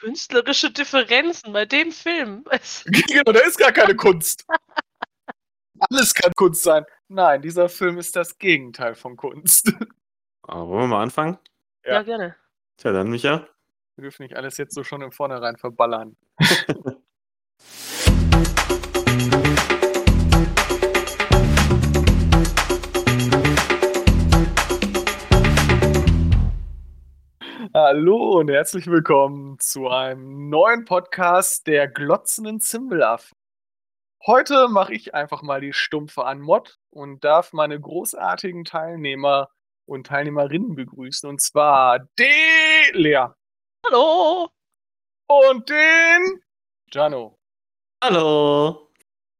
Künstlerische Differenzen bei dem Film. Genau, da ist gar keine Kunst. Alles kann Kunst sein. Nein, dieser Film ist das Gegenteil von Kunst. Aber wollen wir mal anfangen? Ja. ja, gerne. Tja, dann Micha. Wir dürfen nicht alles jetzt so schon im Vornherein verballern. Hallo und herzlich willkommen zu einem neuen Podcast der glotzenden Zimbelaffen. Heute mache ich einfach mal die Stumpfe an Mod und darf meine großartigen Teilnehmer und Teilnehmerinnen begrüßen. Und zwar den Lea Hallo! und den Jano. Hallo.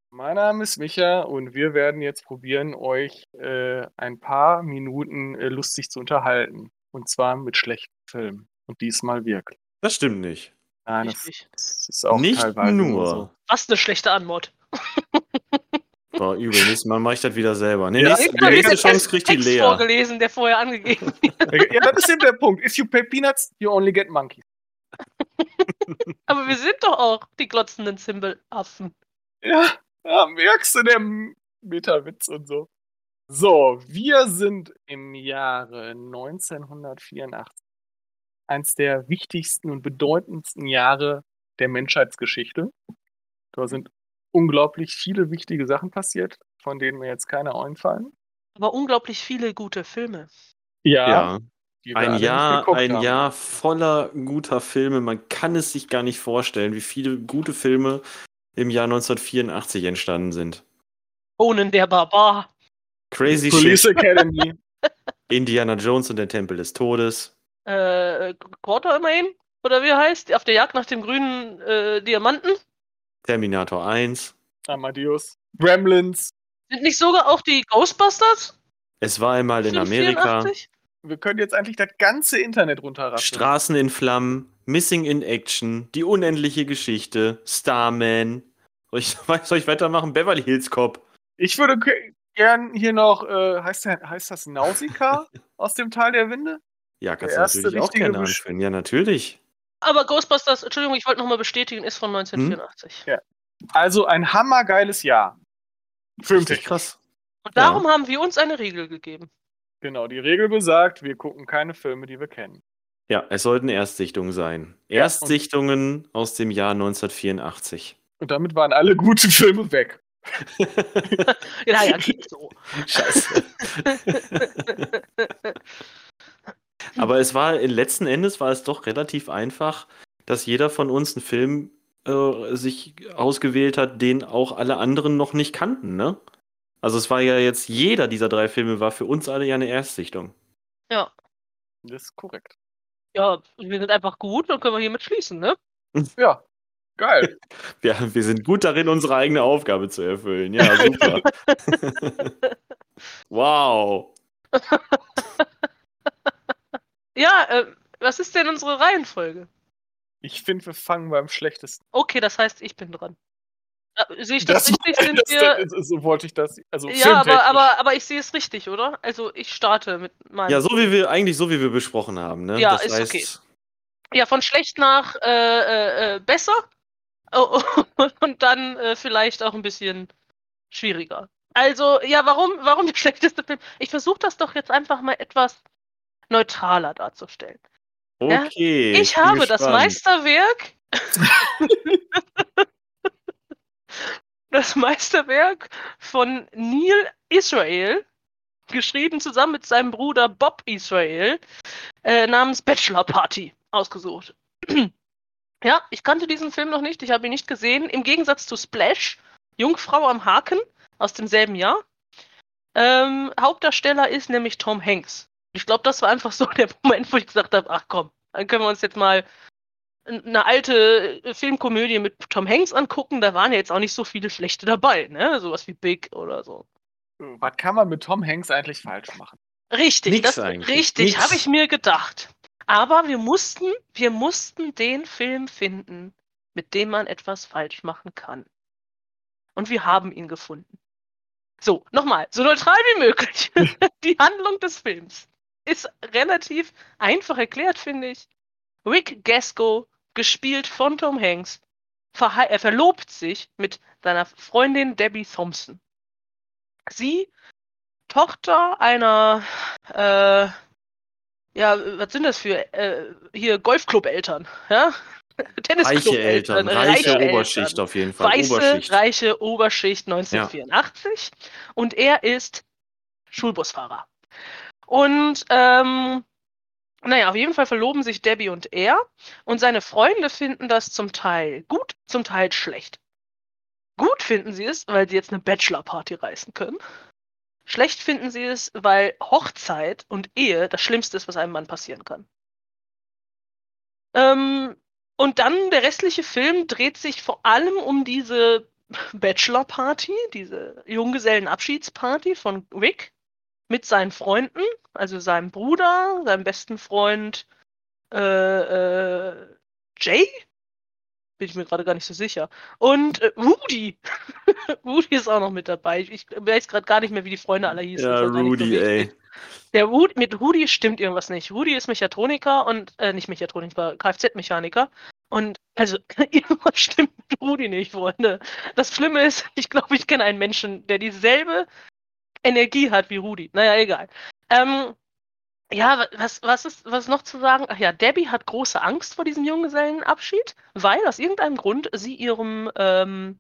Mein Name ist Micha und wir werden jetzt probieren, euch äh, ein paar Minuten äh, lustig zu unterhalten. Und zwar mit schlechten Filmen. Und diesmal wirklich. Das stimmt nicht. Nein, das, das ist auch nicht teilweise nur. so. Was eine schlechte Anmod. Boah, übel. Nächstes Mal mache ich das wieder selber. Nee, Ja, nächste, die nächste Chance kriegt die Lea. vorgelesen, der vorher angegeben wird. Ja, das ist eben der Punkt. If you pay peanuts, you only get monkeys. Aber wir sind doch auch die glotzenden Zimbelaffen. Ja, ja merkst du der Meta-Witz und so. So, wir sind im Jahre 1984. Eins der wichtigsten und bedeutendsten Jahre der Menschheitsgeschichte. Da sind unglaublich viele wichtige Sachen passiert, von denen mir jetzt keine einfallen. Aber unglaublich viele gute Filme. Ja, wir ein Jahr, ein haben. Jahr voller guter Filme. Man kann es sich gar nicht vorstellen, wie viele gute Filme im Jahr 1984 entstanden sind. Conan der Barbar. Crazy Police Shit, Academy. Indiana Jones und der Tempel des Todes. Äh, Quarter immerhin? Oder wie er heißt? Auf der Jagd nach dem grünen äh, Diamanten? Terminator 1. Amadeus. Gremlins. Sind nicht sogar auch die Ghostbusters? Es war einmal in Amerika. 84? Wir können jetzt eigentlich das ganze Internet runterraschen. Straßen in Flammen, Missing in Action, Die unendliche Geschichte, Starman. Soll ich, soll ich weitermachen? Beverly Hills Cop. Ich würde gern hier noch, äh, heißt, der, heißt das Nausicaa aus dem Tal der Winde? Ja, kannst Der du natürlich auch gerne anführen. Ja, natürlich. Aber Ghostbusters, Entschuldigung, ich wollte nochmal bestätigen, ist von 1984. Ja. Also ein hammergeiles Jahr. Richtig Filmtechnisch. krass. Und darum haben wir uns eine Regel gegeben. Genau, die Regel besagt, wir gucken keine Filme, die wir kennen. Ja, es sollten Erstsichtungen sein. Ja, Erstsichtungen aus dem Jahr 1984. Und damit waren alle guten Filme weg. Ja, ja, so. Scheiße. Aber es war letzten Endes war es doch relativ einfach, dass jeder von uns einen Film äh, sich ausgewählt hat, den auch alle anderen noch nicht kannten, ne? Also es war ja jetzt jeder dieser drei Filme war für uns alle ja eine Erstsichtung. Ja. Das ist korrekt. Ja, wir sind einfach gut, dann können wir hiermit schließen, ne? Ja, geil. Wir, wir sind gut darin, unsere eigene Aufgabe zu erfüllen. Ja, super. wow. Ja, äh, was ist denn unsere Reihenfolge? Ich finde, wir fangen beim schlechtesten. Okay, das heißt, ich bin dran. Äh, Sehe ich das, Das, richtig? Sind das, wir. das, so wollte ich das. Also Ja, aber, aber, aber ich sehe es richtig, oder? Also ich starte mit meinem. Ja, so wie wir, eigentlich so wie wir besprochen haben, ne? Ja, das ist heißt, okay. Ja, von schlecht nach äh, äh, äh, besser. Oh, und dann äh, vielleicht auch ein bisschen schwieriger. Also, ja, warum, warum der schlechteste Film? Ich versuche das doch jetzt einfach mal etwas neutraler darzustellen. Ja, Okay. Ich bin habe das gespannt. Meisterwerk. das Meisterwerk von Neil Israel, geschrieben zusammen mit seinem Bruder Bob Israel, äh, namens Bachelor Party, ausgesucht. ja, ich kannte diesen Film noch nicht, ich habe ihn nicht gesehen. Im Gegensatz zu Splash, Jungfrau am Haken aus demselben Jahr. Ähm, Hauptdarsteller ist nämlich Tom Hanks. Ich glaube, das war einfach so der Moment, wo ich gesagt habe, ach komm, dann können wir uns jetzt mal eine alte äh, Filmkomödie mit Tom Hanks angucken. Da waren ja jetzt auch nicht so viele schlechte dabei, ne? Sowas wie Big oder so. Was kann man mit Tom Hanks eigentlich falsch machen? Richtig, Nix das, eigentlich, richtig, habe ich mir gedacht. Aber wir mussten, wir mussten den Film finden, mit dem man etwas falsch machen kann. Und wir haben ihn gefunden. So, nochmal, so neutral wie möglich. Die Handlung des Films ist relativ einfach erklärt, finde ich. Rick Gasco gespielt von Tom Hanks, er verlobt sich mit seiner Freundin Debbie Thompson. Sie, Tochter einer, äh, ja, was sind das für, äh, hier Golfclub-Eltern, ja? Reiche Eltern, reiche Oberschicht auf jeden Fall. Weiße, Oberschicht. reiche Oberschicht 1984. Und er ist Schulbusfahrer. Und ähm, naja, auf jeden Fall verloben sich Debbie und er. Und seine Freunde finden das zum Teil gut, zum Teil schlecht. Gut finden sie es, weil sie jetzt eine Bachelor-Party reißen können. Schlecht finden sie es, weil Hochzeit und Ehe das Schlimmste ist, was einem Mann passieren kann. Ähm, und dann der restliche Film dreht sich vor allem um diese Bachelor-Party, diese Junggesellenabschiedsparty von Rick mit seinen Freunden, also seinem Bruder, seinem besten Freund äh, äh, Jay, bin ich mir gerade gar nicht so sicher, und äh, Rudy. Rudy ist auch noch mit dabei. Ich, ich weiß gerade gar nicht mehr, wie die Freunde alle hießen. Ja, so Rudy, wichtig. ey. Der Rudy, mit Rudi stimmt irgendwas nicht. Rudi ist Mechatroniker und, äh, nicht Mechatroniker, Kfz-Mechaniker. Und, also, irgendwas stimmt mit Rudi nicht, Freunde. Das Schlimme ist, ich glaube, ich kenne einen Menschen, der dieselbe Energie hat wie Rudi. Naja, egal. Ähm, ja, wa- was, was ist, was noch zu sagen? Ach ja, Debbie hat große Angst vor diesem Junggesellenabschied, weil aus irgendeinem Grund sie ihrem, ähm,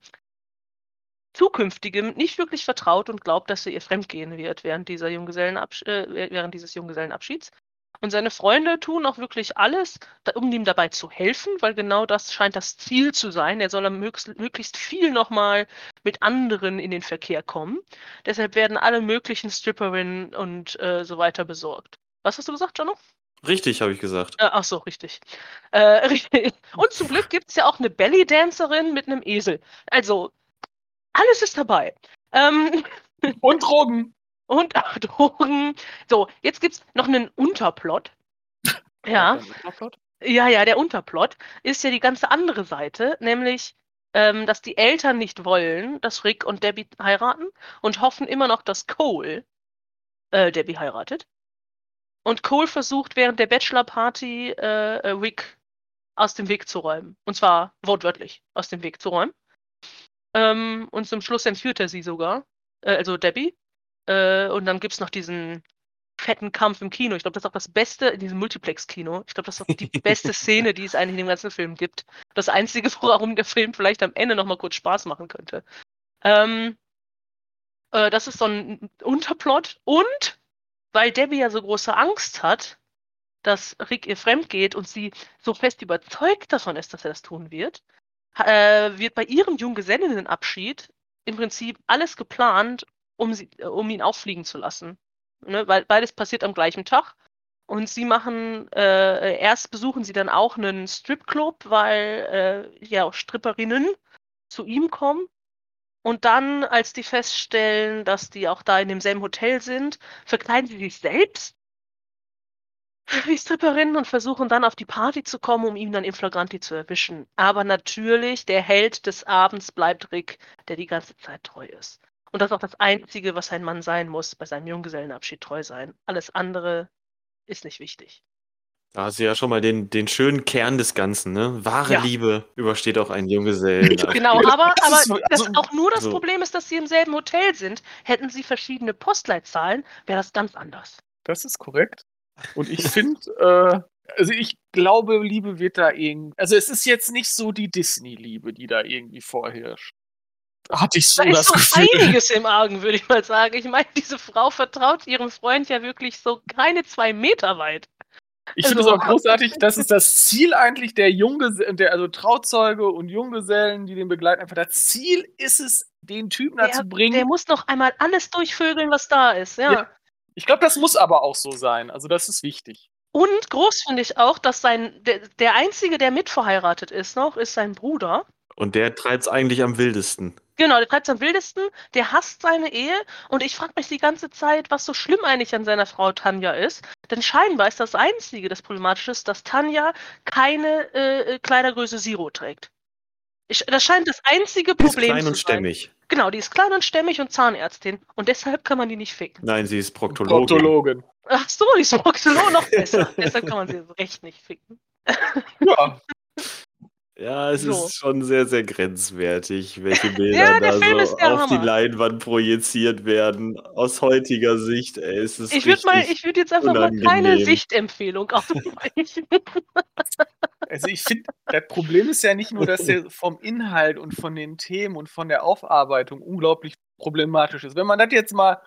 zukünftigem nicht wirklich vertraut und glaubt, dass sie ihr fremdgehen wird während, dieser Junggesellenabsch äh, während dieses Junggesellenabschieds. Und seine Freunde tun auch wirklich alles, um ihm dabei zu helfen, weil genau das scheint das Ziel zu sein. Er soll möglichst viel nochmal mit anderen in den Verkehr kommen. Deshalb werden alle möglichen Stripperinnen und äh, so weiter besorgt. Was hast du gesagt, Jono? Richtig, habe ich gesagt. Äh, ach so, richtig. Äh, richtig. Und zum Glück gibt es ja auch eine Belly-Dancerin mit einem Esel. Also, alles ist dabei. Ähm, Und Drogen. und auch Drogen. So, jetzt gibt es noch einen Unterplot. Ja, ja, ja, der Unterplot ist ja die ganze andere Seite, nämlich, ähm, dass die Eltern nicht wollen, dass Rick und Debbie heiraten und hoffen immer noch, dass Cole äh, Debbie heiratet. Und Cole versucht während der Bachelor-Party äh, äh, Rick aus dem Weg zu räumen. Und zwar wortwörtlich aus dem Weg zu räumen. Ähm, und zum Schluss entführt er sie sogar, äh, also Debbie. Äh, und dann gibt es noch diesen fetten Kampf im Kino. Ich glaube, das ist auch das Beste in diesem Multiplex-Kino. Ich glaube, das ist auch die beste Szene, die es eigentlich in dem ganzen Film gibt. Das Einzige, warum der Film vielleicht am Ende nochmal kurz Spaß machen könnte. Ähm, äh, das ist so ein Unterplot. Und weil Debbie ja so große Angst hat, dass Rick ihr fremd geht und sie so fest überzeugt davon ist, dass er das tun wird, äh, wird bei ihrem Junggesellinnenabschied im Prinzip alles geplant, um, sie, äh, um ihn auffliegen zu lassen. Ne? Weil beides passiert am gleichen Tag. Und sie machen, äh, erst besuchen sie dann auch einen Stripclub, weil äh, ja auch Stripperinnen zu ihm kommen. Und dann, als die feststellen, dass die auch da in demselben Hotel sind, verkleiden sie sich selbst wie Stripperinnen und versuchen dann auf die Party zu kommen, um ihn dann in Flagranti zu erwischen. Aber natürlich, der Held des Abends bleibt Rick, der die ganze Zeit treu ist. Und das ist auch das Einzige, was ein Mann sein muss, bei seinem Junggesellenabschied treu sein. Alles andere ist nicht wichtig. Da hast du ja schon mal den, den schönen Kern des Ganzen, ne? Wahre Ja. Liebe übersteht auch einen Junggesellen. Genau, aber, Das aber ist so- das also- auch nur das so. Problem ist, dass sie im selben Hotel sind. Hätten sie verschiedene Postleitzahlen, wäre das ganz anders. Das ist korrekt. Und ich finde, äh, also ich glaube, Liebe wird da irgendwie. Also es ist jetzt nicht so die Disney-Liebe, die da irgendwie vorherrscht. Hatte ich so Da ist das so Gefühl. einiges im Argen, würde ich mal sagen. Ich meine, diese Frau vertraut ihrem Freund ja wirklich so keine zwei Meter weit. Ich finde es Also- auch großartig, das ist das Ziel eigentlich der Junggesellen, der, also Trauzeuge und Junggesellen, die den begleiten. Einfach das Ziel ist es, den Typen Der- dazu bringen. Der muss noch einmal alles durchvögeln, was da ist. Ja. Ja. Ich glaube, das muss aber auch so sein. Also das ist wichtig. Und groß finde ich auch, dass sein der, der einzige, der mitverheiratet ist noch, ist sein Bruder. Und der treibt es eigentlich am wildesten. Genau, der treibt es am wildesten, der hasst seine Ehe und ich frage mich die ganze Zeit, was so schlimm eigentlich an seiner Frau Tanja ist. Denn scheinbar ist das Einzige, das problematisch ist, dass Tanja keine äh, Kleidergröße Zero trägt. Ich, das scheint das einzige Die ist Problem klein zu und sein. stämmig. Genau, die ist klein und stämmig und Zahnärztin und deshalb kann man die nicht ficken. Nein, sie ist Proktologin. Proktologin. Ach so, die ist Proktolog noch besser. deshalb kann man sie so recht nicht ficken. Ja. Ja, es So. ist schon sehr, sehr grenzwertig, welche Ja, Bilder der da Film so auf die Hammer. Leinwand projiziert werden. Aus heutiger Sicht, ey, es ist Ich würde mal, richtig ich würde jetzt einfach mal keine unangenehm. Sichtempfehlung aussprechen. Also ich finde, das Problem ist ja nicht nur, dass der vom Inhalt und von den Themen und von der Aufarbeitung unglaublich problematisch ist. Wenn man das jetzt mal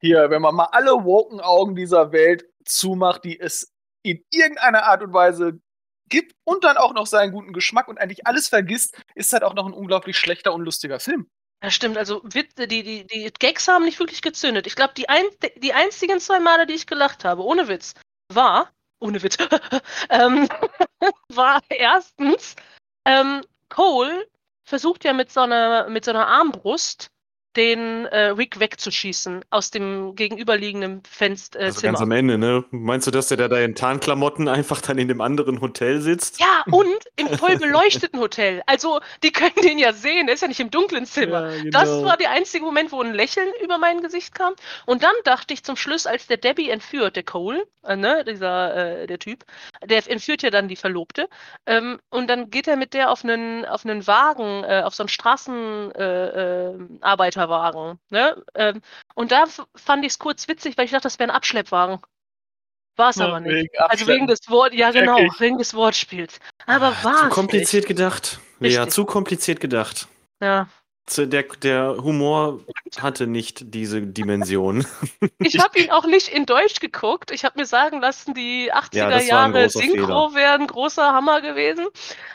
hier, wenn man mal alle woken Augen dieser Welt zumacht, die es in irgendeiner Art und Weise gibt und dann auch noch seinen guten Geschmack und eigentlich alles vergisst, ist das auch noch ein unglaublich schlechter und lustiger Film. Ja, stimmt. Also Wit- die, die, die Gags haben nicht wirklich gezündet. Ich glaube, die, ein, die einzigen zwei Male, die ich gelacht habe, ohne Witz, war, ohne Witz, ähm, war erstens, ähm, Cole versucht ja mit so einer, mit so einer Armbrust den äh, Rick wegzuschießen aus dem gegenüberliegenden Fenster. Äh, Also Zimmer. ganz am Ende, ne? Meinst du, dass der da in Tarnklamotten einfach dann in dem anderen Hotel sitzt? Ja, und im voll beleuchteten Hotel. Also, die können den ja sehen, der ist ja nicht im dunklen Zimmer. Ja, Das genau. war der einzige Moment, wo ein Lächeln über mein Gesicht kam. Und dann dachte ich zum Schluss, als der Debbie entführt, der Cole, äh, ne, dieser, äh, der Typ, der entführt ja dann die Verlobte. Ähm, und dann geht er mit der auf einen, auf einen Wagen, äh, auf so einen Straßenarbeiterwagen, äh, äh, Arbeiterwagen, ne? Ähm, und da fand ich es kurz witzig, weil ich dachte, das wäre ein Abschleppwagen. War es aber nicht. Wegen Also wegen des Wort, ja genau, Check ich. wegen des Wortspiels. Aber Ah, war Zu es kompliziert gedacht. Lea, Richtig. zu kompliziert gedacht. Nicht. Ja. Der, der Humor hatte nicht diese Dimension. Ich habe ihn auch nicht in Deutsch geguckt. Ich habe mir sagen lassen, die 80er Ja, Jahre Synchro wäre ein großer Hammer gewesen.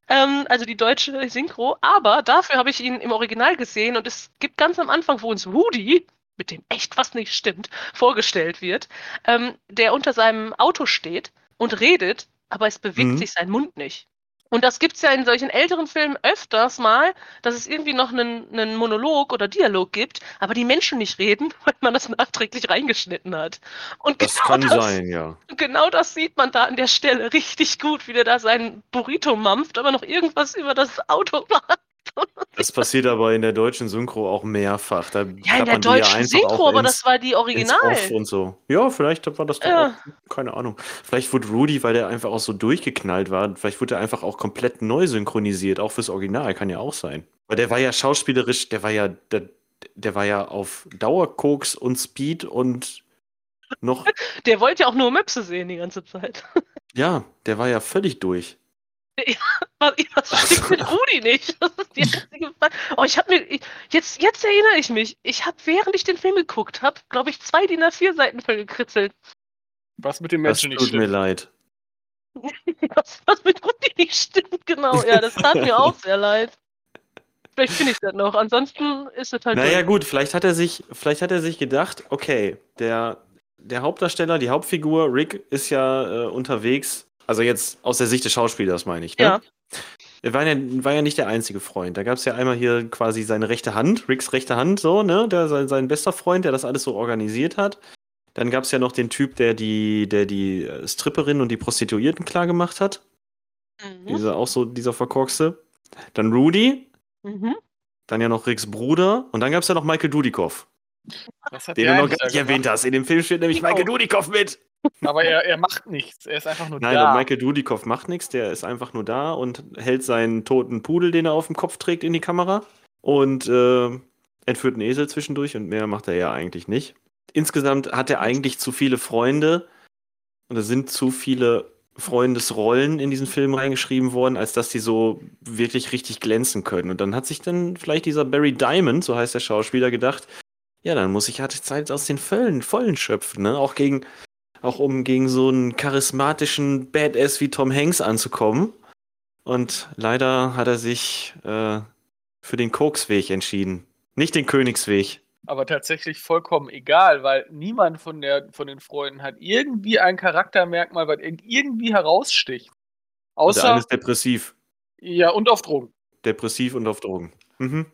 Ähm, also die deutsche Synchro. Aber dafür habe ich ihn im Original gesehen und es gibt ganz am Anfang, wo uns Woody, mit dem echt was nicht stimmt, vorgestellt wird, ähm, der unter seinem Auto steht und redet, aber es bewegt Mhm. sich sein Mund nicht. Und das gibt es ja in solchen älteren Filmen öfters mal, dass es irgendwie noch einen, einen Monolog oder Dialog gibt, aber die Menschen nicht reden, weil man das nachträglich reingeschnitten hat. Und Das genau kann das, sein, ja. Genau das sieht man da an der Stelle richtig gut, wie der da seinen Burrito mampft, aber noch irgendwas über das Auto macht. Das passiert aber in der deutschen Synchro auch mehrfach. Da Ja, in der deutschen Synchro, aber ins- das war die Original. Und so. Ja, vielleicht war das doch Ja. auch, keine Ahnung. Vielleicht wurde Rudy, weil der einfach auch so durchgeknallt war, vielleicht wurde er einfach auch komplett neu synchronisiert, auch fürs Original, kann ja auch sein. Weil der war ja schauspielerisch, der war ja, der, der war ja auf Dauerkoks und Speed und noch, Der wollte ja auch nur Möpse sehen die ganze Zeit. ja, der war ja völlig durch. Was, was stimmt mit Rudi nicht? Das ist die einzige Frage. Oh, ich habe mir. Ich, jetzt, jetzt erinnere ich mich. Ich habe, während ich den Film geguckt habe, glaube ich, zwei DIN A4 Seiten voll gekritzelt. Was mit dem Das Menschen nicht tut mir stimmt. leid. Was, was mit Rudi nicht stimmt, genau. Ja, das tat mir auch sehr leid. Vielleicht finde ich das noch. Ansonsten ist es halt. Naja, gut, vielleicht hat er sich, vielleicht hat er sich gedacht, okay, der, der Hauptdarsteller, die Hauptfigur, Rick, ist ja äh, unterwegs, also jetzt aus der Sicht des Schauspielers, meine ich, ne? Ja. Er war ja, war ja nicht der einzige Freund. Da gab es ja einmal hier quasi seine rechte Hand, Ricks rechte Hand, so, ne? Der, sein, sein bester Freund, der das alles so organisiert hat. Dann gab es ja noch den Typ, der die, der die äh, Stripperin und die Prostituierten klargemacht hat. Mhm. Dieser auch so, dieser Verkorkste. Dann Rudy, Mhm. dann ja noch Ricks Bruder und dann gab es ja noch Michael Dudikoff. Was hat Den du noch gar nicht erwähnt hast. In dem Film steht nämlich. Michael Dudikoff mit. Aber er, er macht nichts. Er ist einfach nur Nein, da. und Michael Dudikoff macht nichts. Der ist einfach nur da und hält seinen toten Pudel, den er auf dem Kopf trägt, in die Kamera. Und äh, entführt einen Esel zwischendurch und mehr macht er ja eigentlich nicht. Insgesamt hat er eigentlich zu viele Freunde. Und es sind zu viele Freundesrollen in diesen Film reingeschrieben worden, als dass die so wirklich richtig glänzen können. Und dann hat sich dann vielleicht dieser Barry Diamond, so heißt der Schauspieler, gedacht, ja, dann muss ich halt Zeit aus den Vollen, Vollen schöpfen, ne? Auch gegen, auch um gegen so einen charismatischen Badass wie Tom Hanks anzukommen. Und leider hat er sich äh, für den Koksweg entschieden. Nicht den Königsweg. aber tatsächlich vollkommen egal, weil niemand von, der, von den Freunden hat irgendwie ein Charaktermerkmal, was ir- irgendwie heraussticht. Außer, ist depressiv. ja, und auf Drogen. Depressiv und auf Drogen. Mhm.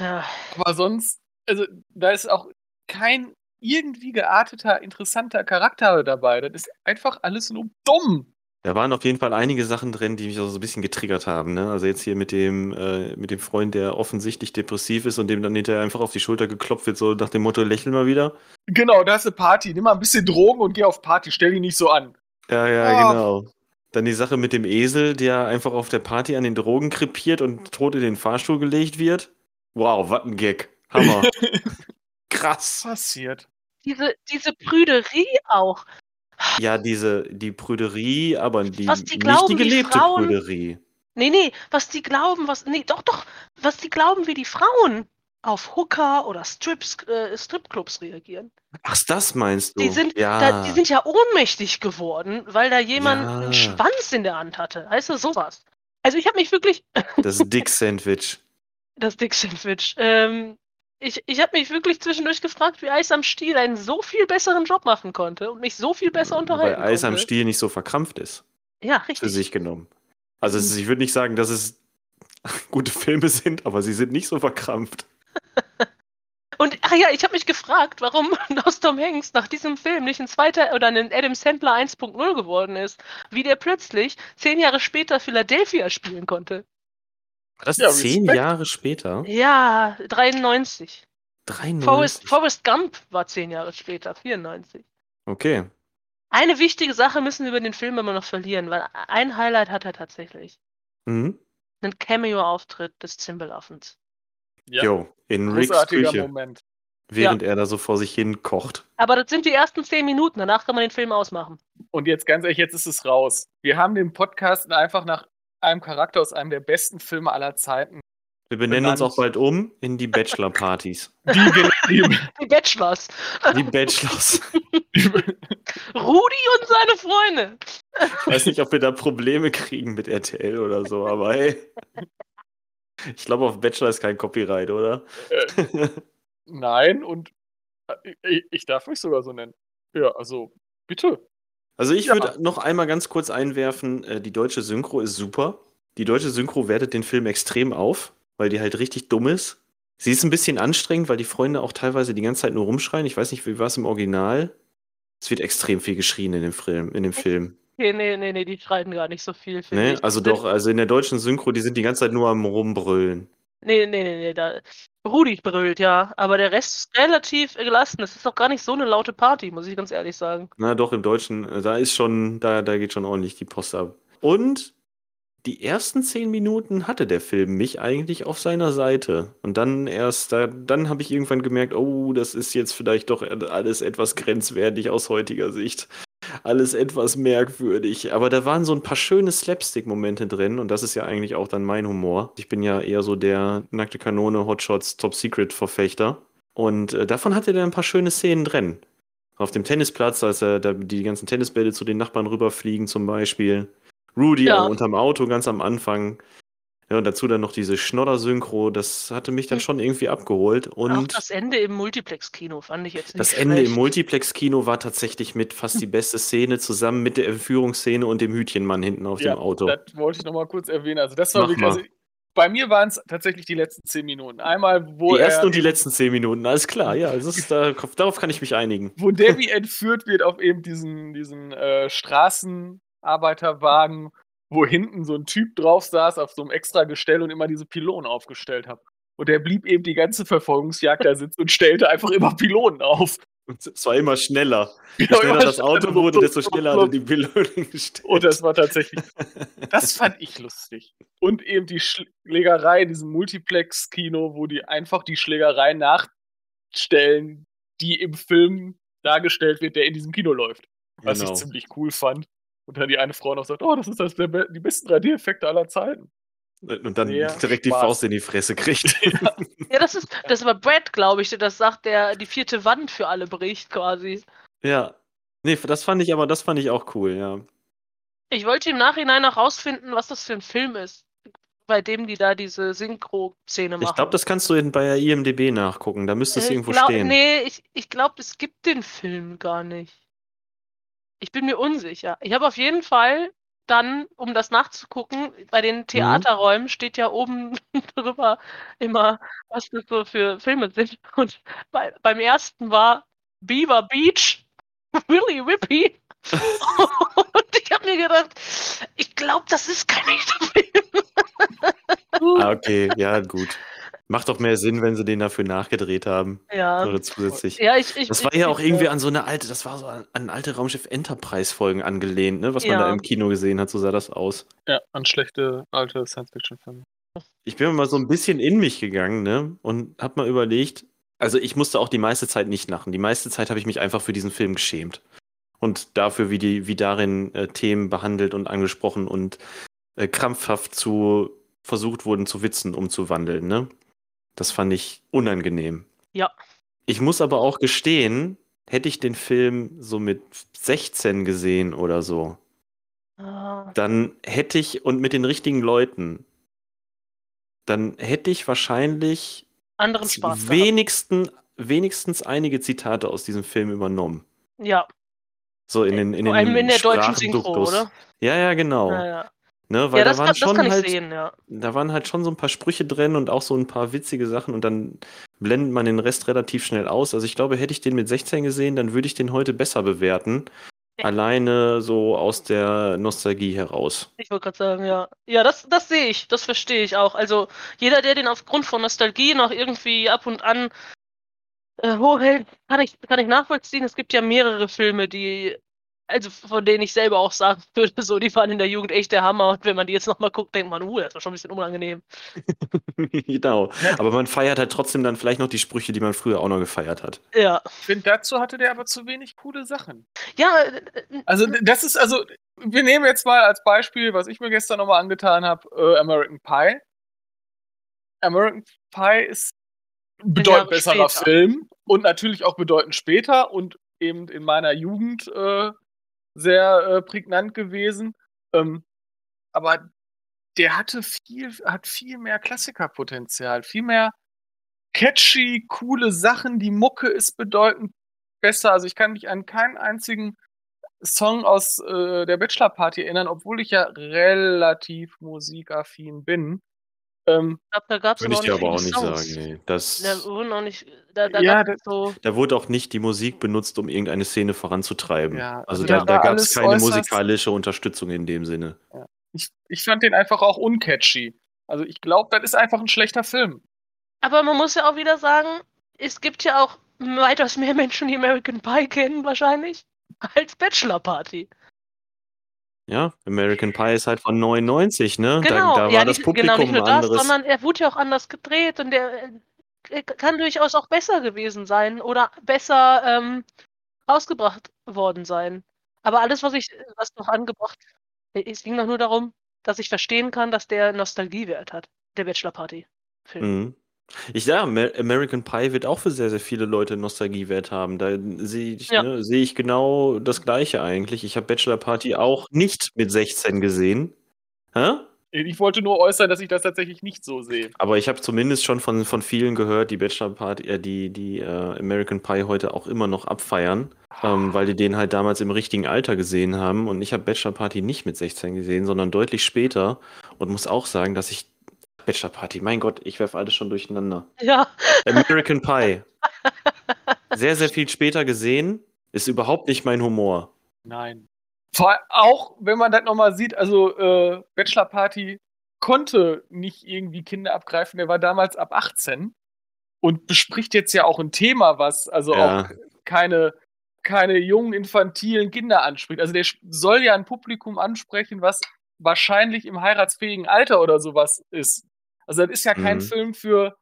Ja. Aber sonst, also da ist auch kein irgendwie gearteter, interessanter Charakter dabei. Das ist einfach alles nur dumm. Da waren auf jeden Fall einige Sachen drin, die mich auch so ein bisschen getriggert haben. Ne? Also jetzt hier mit dem, äh, mit dem Freund, der offensichtlich depressiv ist und dem dann hinterher einfach auf die Schulter geklopft wird, so nach dem Motto, lächel mal wieder. Genau, da ist eine Party. Nimm mal ein bisschen Drogen und geh auf Party. Stell dich nicht so an. Ja, ja, Ah. genau. Dann die Sache mit dem Esel, der einfach auf der Party an den Drogen krepiert und tot in den Fahrstuhl gelegt wird. Wow, was ein Gag. Hammer. Krass. Passiert. Diese, diese Prüderie auch. Ja, diese, die Prüderie, aber die, Was die nicht glauben, die die gelebte Frauen- Prüderie. Nee, nee, was die glauben, was. Nee, doch, doch, was die glauben, wie die Frauen auf Hooker oder Strips, äh, Stripclubs reagieren. Ach, das meinst du? Die sind, ja. da, die sind ja ohnmächtig geworden, weil da jemand Ja. einen Schwanz in der Hand hatte. Weißt du, sowas. Also ich habe mich wirklich, das Dick-Sandwich. das Dick Sandwich, ähm, ich, ich habe mich wirklich zwischendurch gefragt, wie Eis am Stiel einen so viel besseren Job machen konnte und mich so viel besser Weil unterhalten Eis am konnte. Stiel nicht so verkrampft ist. Ja, Für richtig. sich genommen. Also ist, ich würde nicht sagen, dass es gute Filme sind, aber sie sind nicht so verkrampft. Und ach ja, ich habe mich gefragt, warum aus Tom Hanks nach diesem Film nicht ein zweiter oder ein Adam Sandler 1.0 geworden ist. Wie der plötzlich zehn Jahre später Philadelphia spielen konnte. War das Ja, zehn Respekt. Jahre später? Ja, 93. 93? Forrest, Forrest Gump war zehn Jahre später, 94. Okay. Eine wichtige Sache müssen wir über den Film immer noch verlieren, weil ein Highlight hat er tatsächlich. Mhm. Einen Cameo-Auftritt des Zimbelaffens. Ja. Jo, in Ricks Küche, Moment. während er da so vor sich hin kocht. Aber das sind die ersten zehn Minuten, danach kann man den Film ausmachen. Und jetzt ganz ehrlich, jetzt ist es raus. Wir haben den Podcast einfach nach einem Charakter aus einem der besten Filme aller Zeiten. Wir benennen uns Benannt. auch bald um in die Bachelor-Partys. Die, die, Die Bachelors. Die Bachelors. Rudi und seine Freunde. Ich weiß nicht, ob wir da Probleme kriegen mit RTL oder so, aber hey. Ich glaube, auf Bachelor ist kein Copyright, oder? Nein, und äh, ich, ich darf mich sogar so nennen. Ja, also bitte. Also ich Ja. würde noch einmal ganz kurz einwerfen, äh, die deutsche Synchro ist super. Die deutsche Synchro wertet den Film extrem auf, weil die halt richtig dumm ist. Sie ist ein bisschen anstrengend, weil die Freunde auch teilweise die ganze Zeit nur rumschreien. Ich weiß nicht, wie war es im Original. Es wird extrem viel geschrien in dem Film. In dem Film. Okay, nee, nee, nee, die schreien gar nicht so viel, finde Ne? ich. Also doch, also in der deutschen Synchro, die sind die ganze Zeit nur am Rumbrüllen. Nee, nee, nee, nee, da. Rudi brüllt, ja. Aber der Rest ist relativ gelassen. Es ist doch gar nicht so eine laute Party, muss ich ganz ehrlich sagen. Na doch, im Deutschen, äh, da ist schon, da, da geht schon ordentlich die Post ab. Und die ersten zehn Minuten hatte der Film mich eigentlich auf seiner Seite. Und dann erst, da, dann habe ich irgendwann gemerkt, oh, das ist jetzt vielleicht doch alles etwas grenzwertig aus heutiger Sicht. Alles etwas merkwürdig. Aber da waren so ein paar schöne Slapstick-Momente drin und das ist ja eigentlich auch dann mein Humor. Ich bin ja eher so der nackte Kanone, Hotshots, Top-Secret-Verfechter. Und äh, davon hatte er ein paar schöne Szenen drin. Auf dem Tennisplatz, als er da die ganzen Tennisbälle zu den Nachbarn rüberfliegen, zum Beispiel. Rudy Ja. unterm Auto ganz am Anfang. Ja, und dazu dann noch diese Schnodder-Synchro, das hatte mich dann Hm. schon irgendwie abgeholt. Auch Und das Ende im Multiplex-Kino fand ich jetzt nicht das Ende schlecht. im Multiplex-Kino war tatsächlich mit fast die beste Szene zusammen mit der Entführungsszene und dem Hütchenmann hinten auf ja, dem Auto. Das wollte ich nochmal kurz erwähnen. Also das war Mach wirklich. Also, bei mir waren es tatsächlich die letzten zehn Minuten. Einmal, wo Die ersten er und die letzten zehn Minuten, alles klar, ja, das ist, da, darauf kann ich mich einigen. wo Debbie entführt wird auf eben diesen, diesen äh, Straßenarbeiterwagen, wo hinten so ein Typ drauf saß auf so einem extra Gestell und immer diese Pylonen aufgestellt hat. Und der blieb eben die ganze Verfolgungsjagd da sitzen und stellte einfach immer Pylonen auf. Und es war immer schneller. Je schneller das Auto wurde, desto schneller hatte die Belohnung gestellt. Und das war tatsächlich, das fand ich lustig. Und eben die Schlägerei in diesem Multiplex-Kino, wo die einfach die Schlägerei nachstellen, die im Film dargestellt wird, der in diesem Kino läuft. Was Genau. ich ziemlich cool fand. Und dann die eine Frau noch sagt, oh, das ist das der, die besten 3D-Effekte aller Zeiten. Und dann Sehr direkt die Spaß. Faust in die Fresse kriegt. Ja, das ist, das war Brad, glaube ich, der das sagt, der die vierte Wand für alle bricht, quasi. ja. Nee, das fand ich aber, das fand ich auch cool, ja. Ich wollte im Nachhinein noch rausfinden, was das für ein Film ist, bei dem die da diese Synchro-Szene machen. Ich glaube, das kannst du in, bei der IMDB nachgucken. Da müsste es Äh, irgendwo glaub, stehen. Nee, ich, ich glaube, es gibt den Film gar nicht. Ich bin mir unsicher. Ich habe auf jeden Fall dann, um das nachzugucken, bei Mhm. den Theaterräumen steht ja oben drüber immer, was das so für Filme sind. Und bei, beim ersten war Beaver Beach, Willy Whippy. Und ich habe mir gedacht, ich glaube, das ist kein echter Film. Ah, okay, ja, gut. Macht doch mehr Sinn, wenn sie den dafür nachgedreht haben. Ja. Oder zusätzlich. Ja, ich, ich, Das war ich, ja auch ich, irgendwie an so eine alte, das war so an, an alte Raumschiff Enterprise-Folgen angelehnt, ne? Was man Ja. da im Kino gesehen hat, so sah das aus. Ja, an schlechte alte Science-Fiction-Filme. Ich bin mal so ein bisschen in mich gegangen, ne? Und hab mal überlegt, also ich musste auch die meiste Zeit nicht lachen. Die meiste Zeit habe ich mich einfach für diesen Film geschämt. Und dafür, wie die, wie darin äh, Themen behandelt und angesprochen und äh, krampfhaft zu versucht wurden zu Witzen umzuwandeln, ne? Das fand ich unangenehm. Ja. Ich muss aber auch gestehen, hätte ich den Film so mit 16 gesehen oder so, Ah, dann hätte ich, und mit den richtigen Leuten, dann hätte ich wahrscheinlich anderen Spaß wenigsten, wenigstens einige Zitate aus diesem Film übernommen. Ja, So in den, in vor den allem in der deutschen Synchro, oder? Ja, ja, genau. Ja, ja. Ne, weil ja da waren kann, schon halt, sehen, ja. da waren halt schon so ein paar Sprüche drin und auch so ein paar witzige Sachen und dann blendet man den Rest relativ schnell aus. Also ich glaube, hätte ich den mit 16 gesehen, dann würde ich den heute besser bewerten. Ja. Alleine so aus der Nostalgie heraus. Ich wollte gerade sagen, ja. Ja, das, das sehe ich, das verstehe ich auch. Also jeder, der den aufgrund von Nostalgie noch irgendwie ab und an äh, hochhält, kann ich, kann ich nachvollziehen. Es gibt ja mehrere Filme, die, also von denen ich selber auch sagen würde, so, die waren in der Jugend echt der Hammer. Und wenn man die jetzt nochmal guckt, denkt man, uh, das war schon ein bisschen unangenehm. genau. Aber man feiert halt trotzdem dann vielleicht noch die Sprüche, die man früher auch noch gefeiert hat. Ja. Ich finde, dazu hatte der aber zu wenig coole Sachen. Ja, äh, äh, Also, das ist, also, wir nehmen jetzt mal als Beispiel, was ich mir gestern nochmal angetan habe, äh, American Pie. American Pie ist ein bedeutend besserer später. Film und natürlich auch bedeutend später und eben in meiner Jugend äh, sehr äh, prägnant gewesen. Ähm, aber der hatte viel, hat viel mehr Klassikerpotenzial, viel mehr catchy, coole Sachen. Die Mucke ist bedeutend besser. Also ich kann mich an keinen einzigen Song aus äh, der Bachelor Party erinnern, obwohl ich ja relativ musikaffin bin. Ähm, ich glaube, da gab es Würde ich dir aber auch nicht Songs. sagen. Nee. Das, Da wurden auch nicht, da, da Ja, gab's so, da wurde auch nicht die Musik benutzt, um irgendeine Szene voranzutreiben. Ja, also also da, da gab es keine äußerst- musikalische Unterstützung in dem Sinne. ich, ich fand den einfach auch uncatchy. Also ich glaube, das ist einfach ein schlechter Film. Aber man muss ja auch wieder sagen, es gibt ja auch weitaus mehr Menschen, die American Pie kennen, wahrscheinlich, als Bachelor Party. Ja, American Pie ist halt von 99, ne? Genau, da, da war ja, das nicht, Publikum genau, nicht nur das, anderes. sondern er wurde ja auch anders gedreht und der äh, er kann durchaus auch besser gewesen sein oder besser ähm, rausgebracht worden sein. Aber alles, was ich, was noch angebracht, es ging doch nur darum, dass ich verstehen kann, dass der Nostalgiewert hat, der Bachelor Party. Film. Mhm. Ich Amer- American Pie wird auch für sehr, sehr viele Leute Nostalgiewert haben. Da sehe ich, Ja. ne, sehe ich genau das Gleiche eigentlich. Ich habe Bachelor Party auch nicht mit 16 gesehen. Hä? Ich wollte nur äußern, dass ich das tatsächlich nicht so sehe. Aber ich habe zumindest schon von, von vielen gehört, die Bachelor Party, äh, die, die äh, American Pie heute auch immer noch abfeiern, ähm, weil die den halt damals im richtigen Alter gesehen haben. Und ich habe Bachelor Party nicht mit 16 gesehen, sondern deutlich später und muss auch sagen, dass ich Bachelor Party, mein Gott, ich werfe alles schon durcheinander. Ja, American Pie. Sehr, sehr viel später gesehen, ist überhaupt nicht mein Humor. Nein. Vor allem auch, wenn man das nochmal sieht, also äh, Bachelor Party konnte nicht irgendwie Kinder abgreifen, der war damals ab 18 und bespricht jetzt ja auch ein Thema, was also Ja. auch keine, keine jungen, infantilen Kinder anspricht. Also der soll ja ein Publikum ansprechen, was wahrscheinlich im heiratsfähigen Alter oder sowas ist. Also das ist ja kein Mhm. Film für,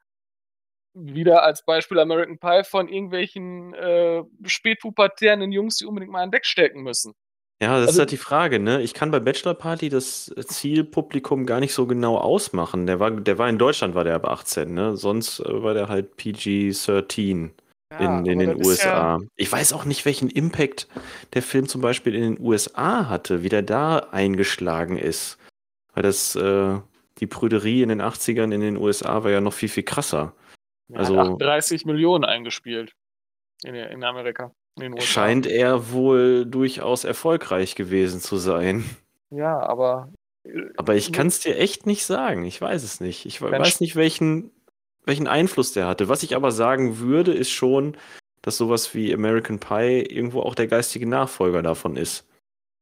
wieder als Beispiel American Pie, von irgendwelchen äh, spätpubertären Jungs, die unbedingt mal an Deck stecken müssen. Ja, das ist Also- halt die Frage, ne? Ich kann bei Bachelor Party das Zielpublikum gar nicht so genau ausmachen. Der war, der war in Deutschland, war der ab 18, ne? Sonst äh, war der halt PG-13 in, in aber den ist ja- USA. Ich weiß auch nicht, welchen Impact der Film zum Beispiel in den USA hatte, wie der da eingeschlagen ist. Weil das, äh, die Prüderie in den 80ern in den USA war ja noch viel, viel krasser. Ja, Also- hat 38 Millionen eingespielt in, in Amerika. In. Scheint er wohl durchaus erfolgreich gewesen zu sein. Ja, aber Aber ich kann es dir echt nicht sagen. Ich weiß es nicht. Ich weiß nicht, welchen, welchen Einfluss der hatte. Was ich aber sagen würde, ist schon, dass sowas wie American Pie irgendwo auch der geistige Nachfolger davon ist.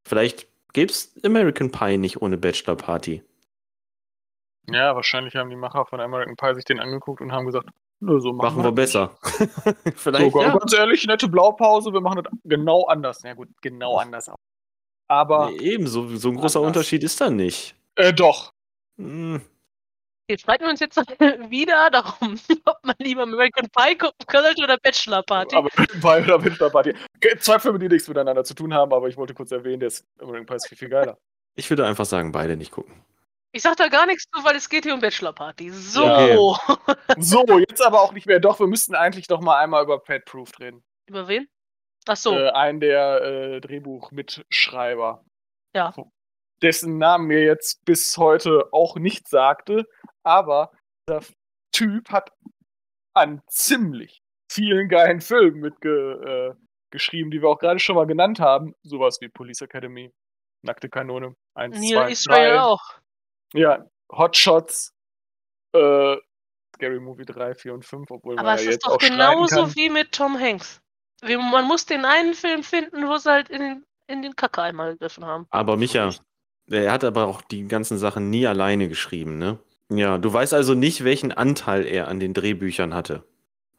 Vielleicht gäbe es American Pie nicht ohne Bachelor Party. Ja, wahrscheinlich haben die Macher von American Pie sich den angeguckt und haben gesagt, nö, so machen, Machen wir nicht. besser. So, Vielleicht, ga- ja. ganz ehrlich, nette Blaupause, wir machen das genau anders. Ja gut, genau anders auch. Aber, Nee, eben, so, so ein großer Anders. Unterschied ist da nicht. äh, doch. Hm, Jetzt streiten wir uns jetzt wieder darum, ob man lieber American Pie gucken sollte oder Bachelor Party. Aber bei oder Winter Party. Zwei Filme, die nichts miteinander zu tun haben, aber ich wollte kurz erwähnen, der ist American Pie ist viel, viel geiler. Ich würde einfach sagen, beide nicht gucken. Ich sag da gar nichts zu, weil es geht hier um Bachelor Party. So. Ja. So, jetzt aber auch nicht mehr. Doch, wir müssten eigentlich noch mal einmal über Pat Proof reden. Über wen? Ach so. Äh, einen der äh, Drehbuchmitschreiber. Ja. Dessen Namen mir jetzt bis heute auch nicht sagte, aber der Typ hat an ziemlich vielen geilen Filmen mitgeschrieben, äh, geschrieben, die wir auch gerade schon mal genannt haben. Sowas wie Police Academy, Nackte Kanone, 1, Neil 2, Israel 3. auch. Ja, Hot Shots, äh, Scary Movie 3, 4 und 5, obwohl Aber man es ja ist jetzt doch genauso kann. wie mit Tom Hanks. Wir- Man muss den einen Film finden, wo sie halt in den, in den Kacke einmal gegriffen haben. Aber Micha, er hat aber auch die ganzen Sachen nie alleine geschrieben, ne? Ja, du weißt also nicht, welchen Anteil er an den Drehbüchern hatte.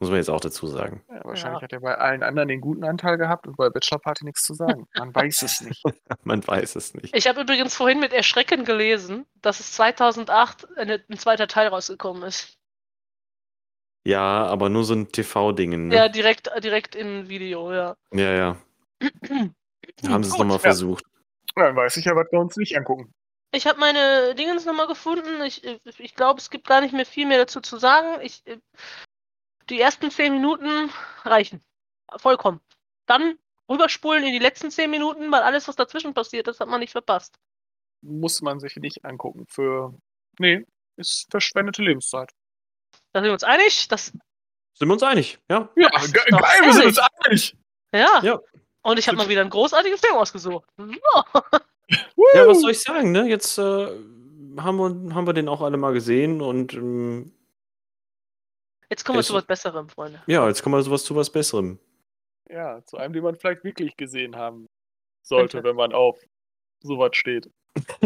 Muss man jetzt auch dazu sagen. Ja, wahrscheinlich Ja. hat er bei allen anderen den guten Anteil gehabt und bei Bachelor Party nichts zu sagen. Man weiß es nicht. Man weiß es nicht. Ich habe übrigens vorhin mit Erschrecken gelesen, dass es 2008 eine, ein zweiter Teil rausgekommen ist. Ja, aber nur so ein TV-Ding, ne? Ja, direkt, direkt in Video, ja. ja. ja. Haben sie es nochmal ja. versucht. Dann weiß ich ja, was wir uns nicht angucken. Ich habe meine Dingens nochmal gefunden. Ich, ich glaube, es gibt gar nicht mehr viel mehr dazu zu sagen. Ich, die ersten zehn Minuten reichen. Vollkommen. Dann rüberspulen in die letzten zehn Minuten, weil alles, was dazwischen passiert ist, hat man nicht verpasst. Muss man sich nicht angucken. Für. Nee, ist verschwendete Lebenszeit. Da sind wir uns einig. Das, Sind wir uns einig? Ja. Ja, ge geil, wir sind uns einig. ja. Ja. Und ich habe mal wieder einen großartigen Film ausgesucht. Ja, was soll ich sagen, ne? Jetzt äh, haben, wir, haben wir den auch alle mal gesehen und ähm, Jetzt kommen wir zu was Besserem, Freunde. ja, jetzt kommen wir sowas zu was Besserem. Ja, zu einem, den man vielleicht wirklich gesehen haben sollte, wenn man auf sowas steht.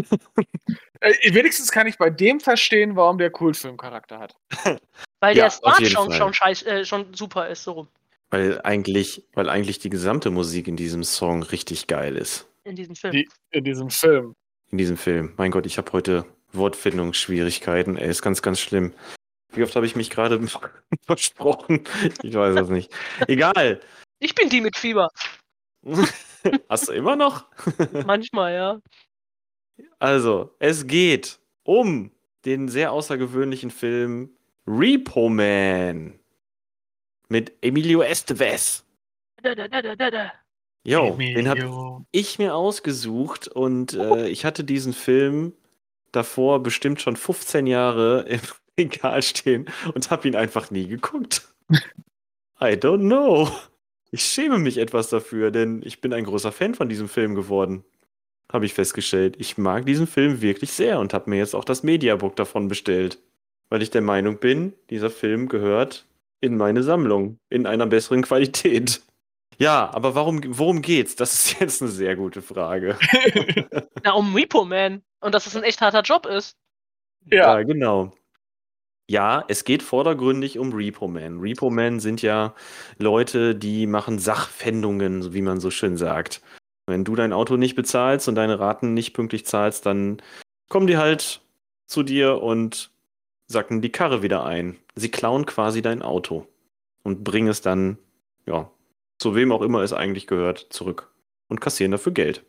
äh, wenigstens kann ich bei dem verstehen, warum der Kultfilmcharakter hat. Weil Ja, der jeden schon, schon, scheiß, äh, schon super ist, so rum. Weil eigentlich, weil eigentlich die gesamte Musik in diesem Song richtig geil ist. In diesem Film. Die, in diesem Film. In diesem Film. Mein Gott, ich habe heute Wortfindungsschwierigkeiten. Ey, ist ganz, ganz schlimm. Wie oft habe ich mich gerade versprochen? Ich weiß es nicht. Egal. Ich bin die mit Fieber. Hast du immer noch? Manchmal, ja. Also, es geht um den sehr außergewöhnlichen Film Repo Man mit Emilio Estevez. Da, da, da, da, da, da. Jo, den habe Emilio. ich mir ausgesucht und äh, ich hatte diesen Film davor bestimmt schon 15 Jahre im Regal stehen und habe ihn einfach nie geguckt. I don't know. Ich schäme mich etwas dafür, denn ich bin ein großer Fan von diesem Film geworden. Habe ich festgestellt. Ich mag diesen Film wirklich sehr und habe mir jetzt auch das Mediabook davon bestellt. Weil ich der Meinung bin, dieser Film gehört in meine Sammlung. In einer besseren Qualität. Ja, aber warum, worum geht's? Das ist jetzt eine sehr gute Frage. Na, um Repo Man. Und dass es ein echt harter Job ist. ja, Ja, genau. Ja, es geht vordergründig um Repo Man. Repo Man sind ja Leute, die machen Sachpfändungen, so wie man so schön sagt. Wenn du dein Auto nicht bezahlst und deine Raten nicht pünktlich zahlst, dann kommen die halt zu dir und sacken die Karre wieder ein. Sie klauen quasi dein Auto und bringen es dann, ja, zu wem auch immer es eigentlich gehört, zurück und kassieren dafür Geld.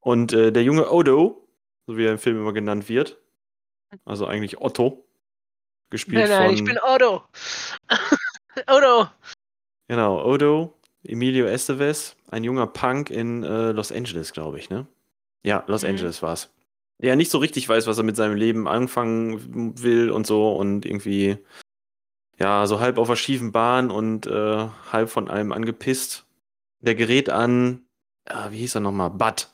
Und äh, der junge Odo, so wie er im Film immer genannt wird, also eigentlich Otto, gespielt Nein, nein, von ich bin Odo. Odo. genau Odo, Emilio Estevez, ein junger Punk in äh, Los Angeles, glaube ich, ne? Ja, Los Mhm. Angeles war's. Der nicht so richtig weiß, was er mit seinem Leben anfangen will und so und irgendwie ja so halb auf der schiefen Bahn und äh, halb von allem angepisst. Der gerät an, ah, wie hieß er nochmal? Bud.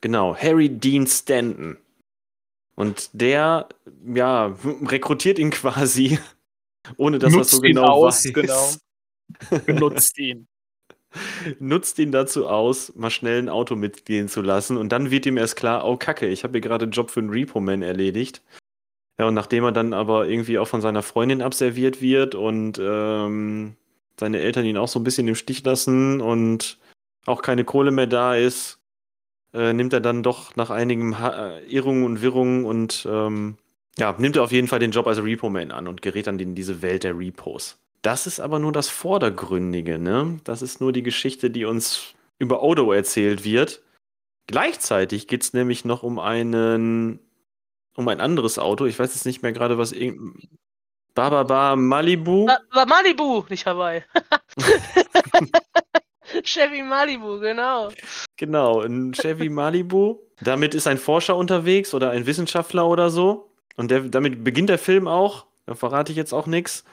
Genau, Harry Dean Stanton. Und der, ja, rekrutiert ihn quasi, ohne dass er so ihn genau aus, weiß. genau. benutzt ihn. Nutzt ihn dazu aus, mal schnell ein Auto mitgehen zu lassen. Und dann wird ihm erst klar, oh Kacke, ich habe hier gerade einen Job für einen Repo-Man erledigt. Ja, und nachdem er dann aber irgendwie auch von seiner Freundin abserviert wird und ähm, seine Eltern ihn auch so ein bisschen im Stich lassen und auch keine Kohle mehr da ist, äh, nimmt er dann doch nach einigen ha Irrungen und Wirrungen und ähm, ja, nimmt er auf jeden Fall den Job als Repo-Man an und gerät dann in diese Welt der Repos. Das ist aber nur das Vordergründige, ne? Das ist nur die Geschichte, die uns über Odo erzählt wird. Gleichzeitig geht es nämlich noch um einen, um ein anderes Auto. Ich weiß jetzt nicht mehr gerade, was irgendein. Bababa Malibu. War, war Malibu, nicht Hawaii. Chevy Malibu, genau. Genau, ein Chevy Malibu. Damit ist ein Forscher unterwegs oder ein Wissenschaftler oder so. Und der, damit beginnt der Film auch. Da verrate ich jetzt auch nichts.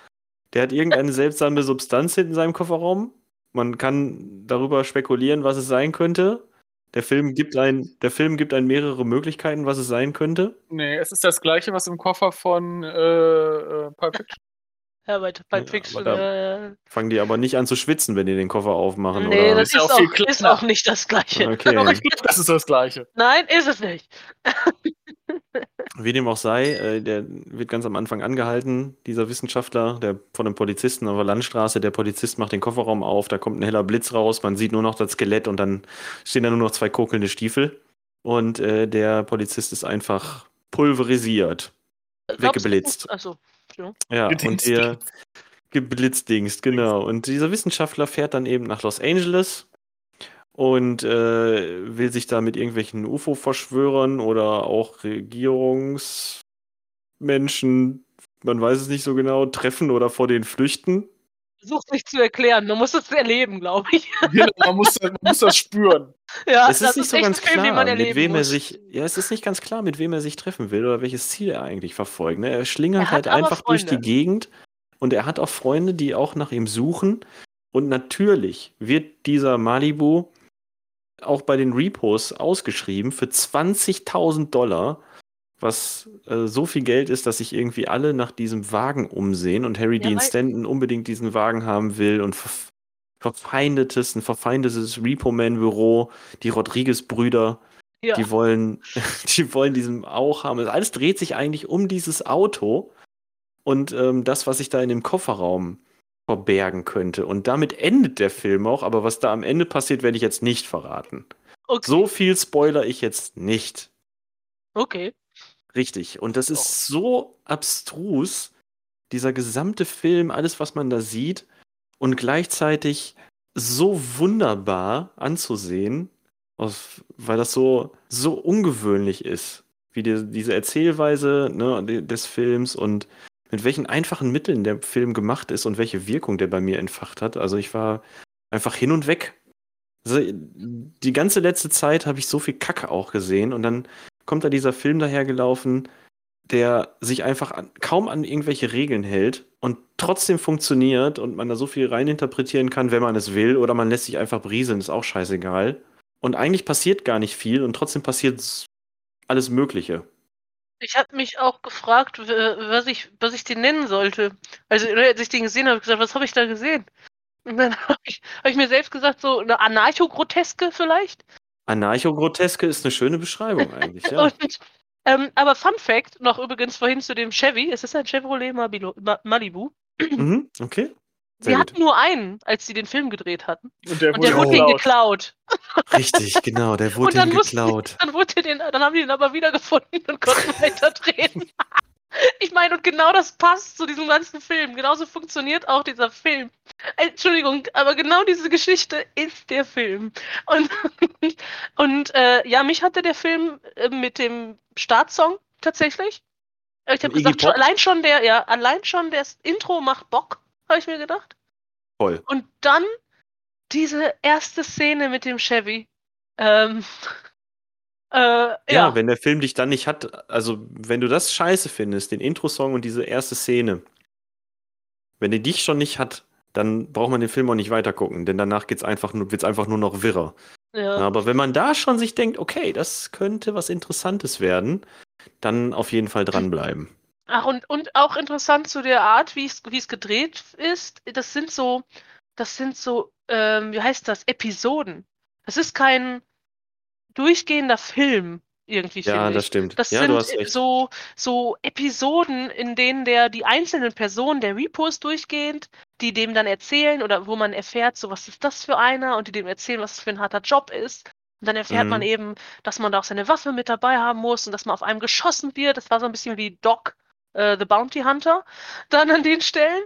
Der hat irgendeine seltsame Substanz in seinem Kofferraum. Man kann darüber spekulieren, was es sein könnte. Der Film gibt ein, der Film gibt ein mehrere Möglichkeiten, was es sein könnte. Nee, es ist das gleiche, was im Koffer von äh, äh, Pulp Fiction. Ja, bei Ja, Fiction. aber da- äh, Fangen die aber nicht an zu schwitzen, wenn die den Koffer aufmachen, nee, oder? das Ist ja ist, auch viel auch, ist auch nicht das Gleiche. Okay. Das ist das gleiche. Nein, ist es nicht. Wie dem auch sei, äh, der wird ganz am Anfang angehalten, dieser Wissenschaftler, der von einem Polizisten auf der Landstraße. Der Polizist macht den Kofferraum auf, da kommt ein heller Blitz raus, man sieht nur noch das Skelett und dann stehen da nur noch zwei kokelnde Stiefel. Und äh, der Polizist ist einfach pulverisiert. Weggeblitzt. Achso. Ja, und der geblitzdingst, genau. Und dieser Wissenschaftler fährt dann eben nach Los Angeles und äh, will sich da mit irgendwelchen UFO-Verschwörern oder auch Regierungsmenschen, man weiß es nicht so genau, treffen oder vor denen flüchten. Versuch nicht zu erklären, man muss es erleben, glaube ich. Genau, man, muss, man muss das spüren. Ja, es ist nicht so echt ganz Film, klar, mit wem er muss. sich, ja, es ist nicht ganz klar, mit wem er sich treffen will oder welches Ziel er eigentlich verfolgt. Ne? Er schlingert Er halt einfach durch die Freunde. Gegend und er hat auch Freunde, die auch nach ihm suchen. Und natürlich wird dieser Malibu auch bei den Repos ausgeschrieben für 20.000 Dollar, was äh, so viel Geld ist, dass sich irgendwie alle nach diesem Wagen umsehen und Harry Ja, Dean Stanton unbedingt diesen Wagen haben will und ver verfeindetes, ein verfeindetes Repo-Man-Büro, die Rodriguez-Brüder, Ja. die wollen, die wollen diesen auch haben. Also Alles dreht sich eigentlich um dieses Auto und ähm, das, was sich da in dem Kofferraum verbergen könnte. Und damit endet der Film auch, aber was da am Ende passiert, werde ich jetzt nicht verraten. okay. So viel spoiler ich jetzt nicht. okay. Richtig. Und das ist so abstrus, dieser gesamte Film, alles, was man da sieht, und gleichzeitig so wunderbar anzusehen, weil das so, so ungewöhnlich ist, wie die, diese Erzählweise ne, de- des Films und mit welchen einfachen Mitteln der Film gemacht ist und welche Wirkung der bei mir entfacht hat. Also ich war einfach hin und weg. Also die ganze letzte Zeit habe ich so viel Kacke auch gesehen und dann kommt da dieser Film dahergelaufen, der sich einfach an, kaum an irgendwelche Regeln hält und trotzdem funktioniert und man da so viel reininterpretieren kann, wenn man es will, oder man lässt sich einfach brieseln, ist auch scheißegal. Und eigentlich passiert gar nicht viel und trotzdem passiert alles Mögliche. Ich habe mich auch gefragt, was ich, was ich den nennen sollte. Also, ne, als ich den gesehen habe, habe ich gesagt, was habe ich da gesehen? Und dann habe ich, hab ich mir selbst gesagt, so eine Anarcho-Groteske vielleicht. Anarcho-Groteske ist eine schöne Beschreibung eigentlich, ja. Und, ähm, aber Fun Fact, noch übrigens vorhin zu dem Chevy, es ist ein Chevrolet Mabilo, Ma Malibu. mhm, okay. Sie Sehr hatten gut. nur einen, als sie den Film gedreht hatten. Und der Und der wurde wurde ihnen geklaut. geklaut. Richtig, genau, der wurde Und dann ihm mussten- geklaut. Dann, wurde den, dann haben die den aber wiedergefunden und konnten weiterdrehen. Ich meine, und genau das passt zu diesem ganzen Film. Genauso funktioniert auch dieser Film. Entschuldigung, aber genau diese Geschichte ist der Film. Und, und äh, ja, mich hatte der Film äh, mit dem Startsong tatsächlich. Ich habe gesagt, schon, allein schon der, ja, allein schon das Intro macht Bock, habe ich mir gedacht. Voll. Und dann diese erste Szene mit dem Chevy. Ähm, äh, ja, Ja, wenn der Film dich dann nicht hat, also wenn du das scheiße findest, den Intro-Song und diese erste Szene, wenn der dich schon nicht hat, dann braucht man den Film auch nicht weiter gucken, denn danach geht's einfach nur, wird's einfach nur noch wirrer. ja. Aber wenn man da schon sich denkt, okay, das könnte was Interessantes werden, dann auf jeden Fall dranbleiben. Ach, und, und auch interessant zu der Art, wie es wie es gedreht ist. Das sind so, das sind so, ähm, wie heißt das, Episoden. Das ist kein durchgehender Film irgendwie, Ja, das ich. stimmt. Das ja, sind so, so Episoden, in denen der die einzelnen Personen der Repos durchgehend, die dem dann erzählen oder wo man erfährt, so was ist das für einer und die dem erzählen, was das für ein harter Job ist. Und dann erfährt man Mhm. eben, dass man da auch seine Waffe mit dabei haben muss und dass man auf einem geschossen wird. Das war so ein bisschen wie Doc, äh, The Bounty Hunter, dann an den Stellen.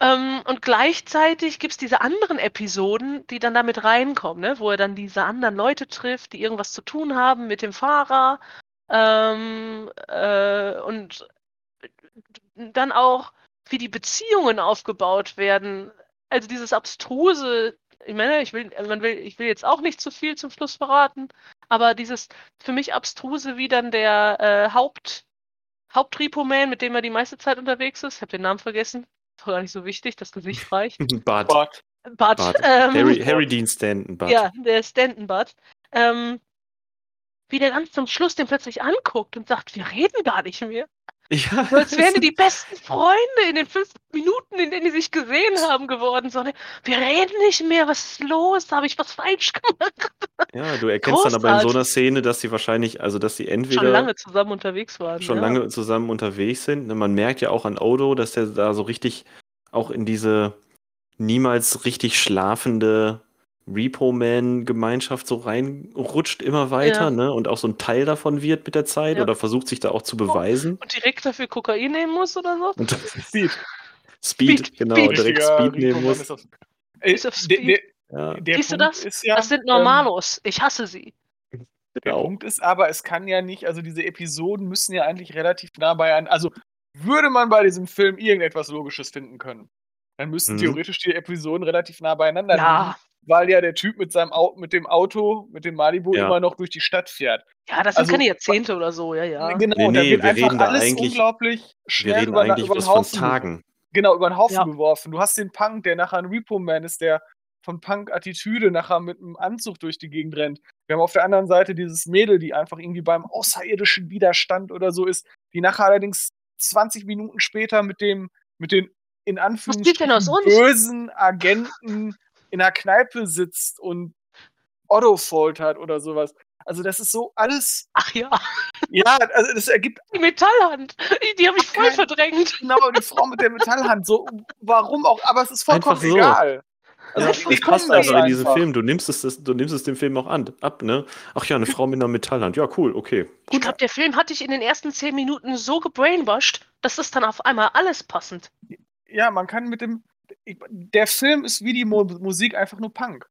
Ähm, und gleichzeitig gibt es diese anderen Episoden, die dann damit reinkommen, ne? wo er dann diese anderen Leute trifft, die irgendwas zu tun haben mit dem Fahrer. Ähm, äh, und dann auch, wie die Beziehungen aufgebaut werden. Also dieses abstruse, ich meine, ich will, man will, ich will jetzt auch nicht zu viel zum Schluss verraten, aber dieses für mich abstruse, wie dann der äh, Haupt, Hauptrepo-Man, mit dem er die meiste Zeit unterwegs ist, ich habe den Namen vergessen, auch gar nicht so wichtig, das Gesicht reicht. Bart. Bart. Bart, Bart. ähm, Harry, Harry Dean Stanton, Bart. ja, der Stanton Bud, ähm, wie der ganz zum Schluss den plötzlich anguckt und sagt, wir reden gar nicht mehr. Ja, So als wären die die besten Freunde in den fünf Minuten, in denen die sich gesehen haben, geworden. So, wir reden nicht mehr, was ist los? Habe ich was falsch gemacht? ja, du erkennst dann aber in so Großartig. einer Szene, dass sie wahrscheinlich, also dass sie entweder Schon lange zusammen unterwegs waren. schon ja. lange zusammen unterwegs sind. Man merkt ja auch an Odo, dass der da so richtig auch in diese niemals richtig schlafende Repo-Man-Gemeinschaft so reinrutscht immer weiter, Ja. ne? Und auch so ein Teil davon wird mit der Zeit Ja. oder versucht sich da auch zu beweisen. Und direkt dafür Kokain nehmen muss oder so? Und Speed. Speed, Speed, genau, Speed. direkt Speed nehmen muss. ist auf- Äh, Ist auf der, Speed. der, Ja, der Siehst du das? Ist ja, das sind ähm, Normalos. Ich hasse sie. Der genau. Punkt ist aber, es kann ja nicht, also diese Episoden müssen ja eigentlich relativ nah bei an. Also würde man bei diesem Film irgendetwas Logisches finden können, dann müssten Mhm. theoretisch die Episoden relativ nah beieinander liegen, Ja, weil ja der Typ mit seinem Au mit dem Auto, mit dem Malibu Ja. immer noch durch die Stadt fährt. ja, das sind Also, keine Jahrzehnte oder so, ja, ja. Genau, Nee, und da nee, wird wir einfach reden da alles eigentlich- unglaublich Wir schnell reden über, eigentlich über den von Haufen Tagen. Genau, über den Haufen Ja. geworfen. Du hast den Punk, der nachher ein Repo-Man ist, der von Punk-Attitüde nachher mit einem Anzug durch die Gegend rennt. Wir haben auf der anderen Seite dieses Mädel, die einfach irgendwie beim außerirdischen Widerstand oder so ist, die nachher allerdings 20 Minuten später mit dem, mit den in Anführungsstrichen bösen Agenten in der Kneipe sitzt und Otto foltert oder sowas. Also das ist so alles, Ach ja, ja, also das ergibt die Metallhand. Die, habe ich voll Kein- verdrängt. genau die Frau mit der Metallhand. So, warum auch, aber es ist vollkommen Einfach so. egal. Also Ja, ich- das ich das passt das einfach in diesen. Film. Du nimmst es, das, du nimmst es dem Film auch an, ab, ne? Ach ja, eine Frau mit einer Metallhand. Ja, cool, okay. Ich glaube, der Film hat dich in den ersten zehn Minuten so gebrainwashed, dass es dann auf einmal alles passend. Ja, man kann mit dem. Der Film ist wie die Mo Musik einfach nur Punk.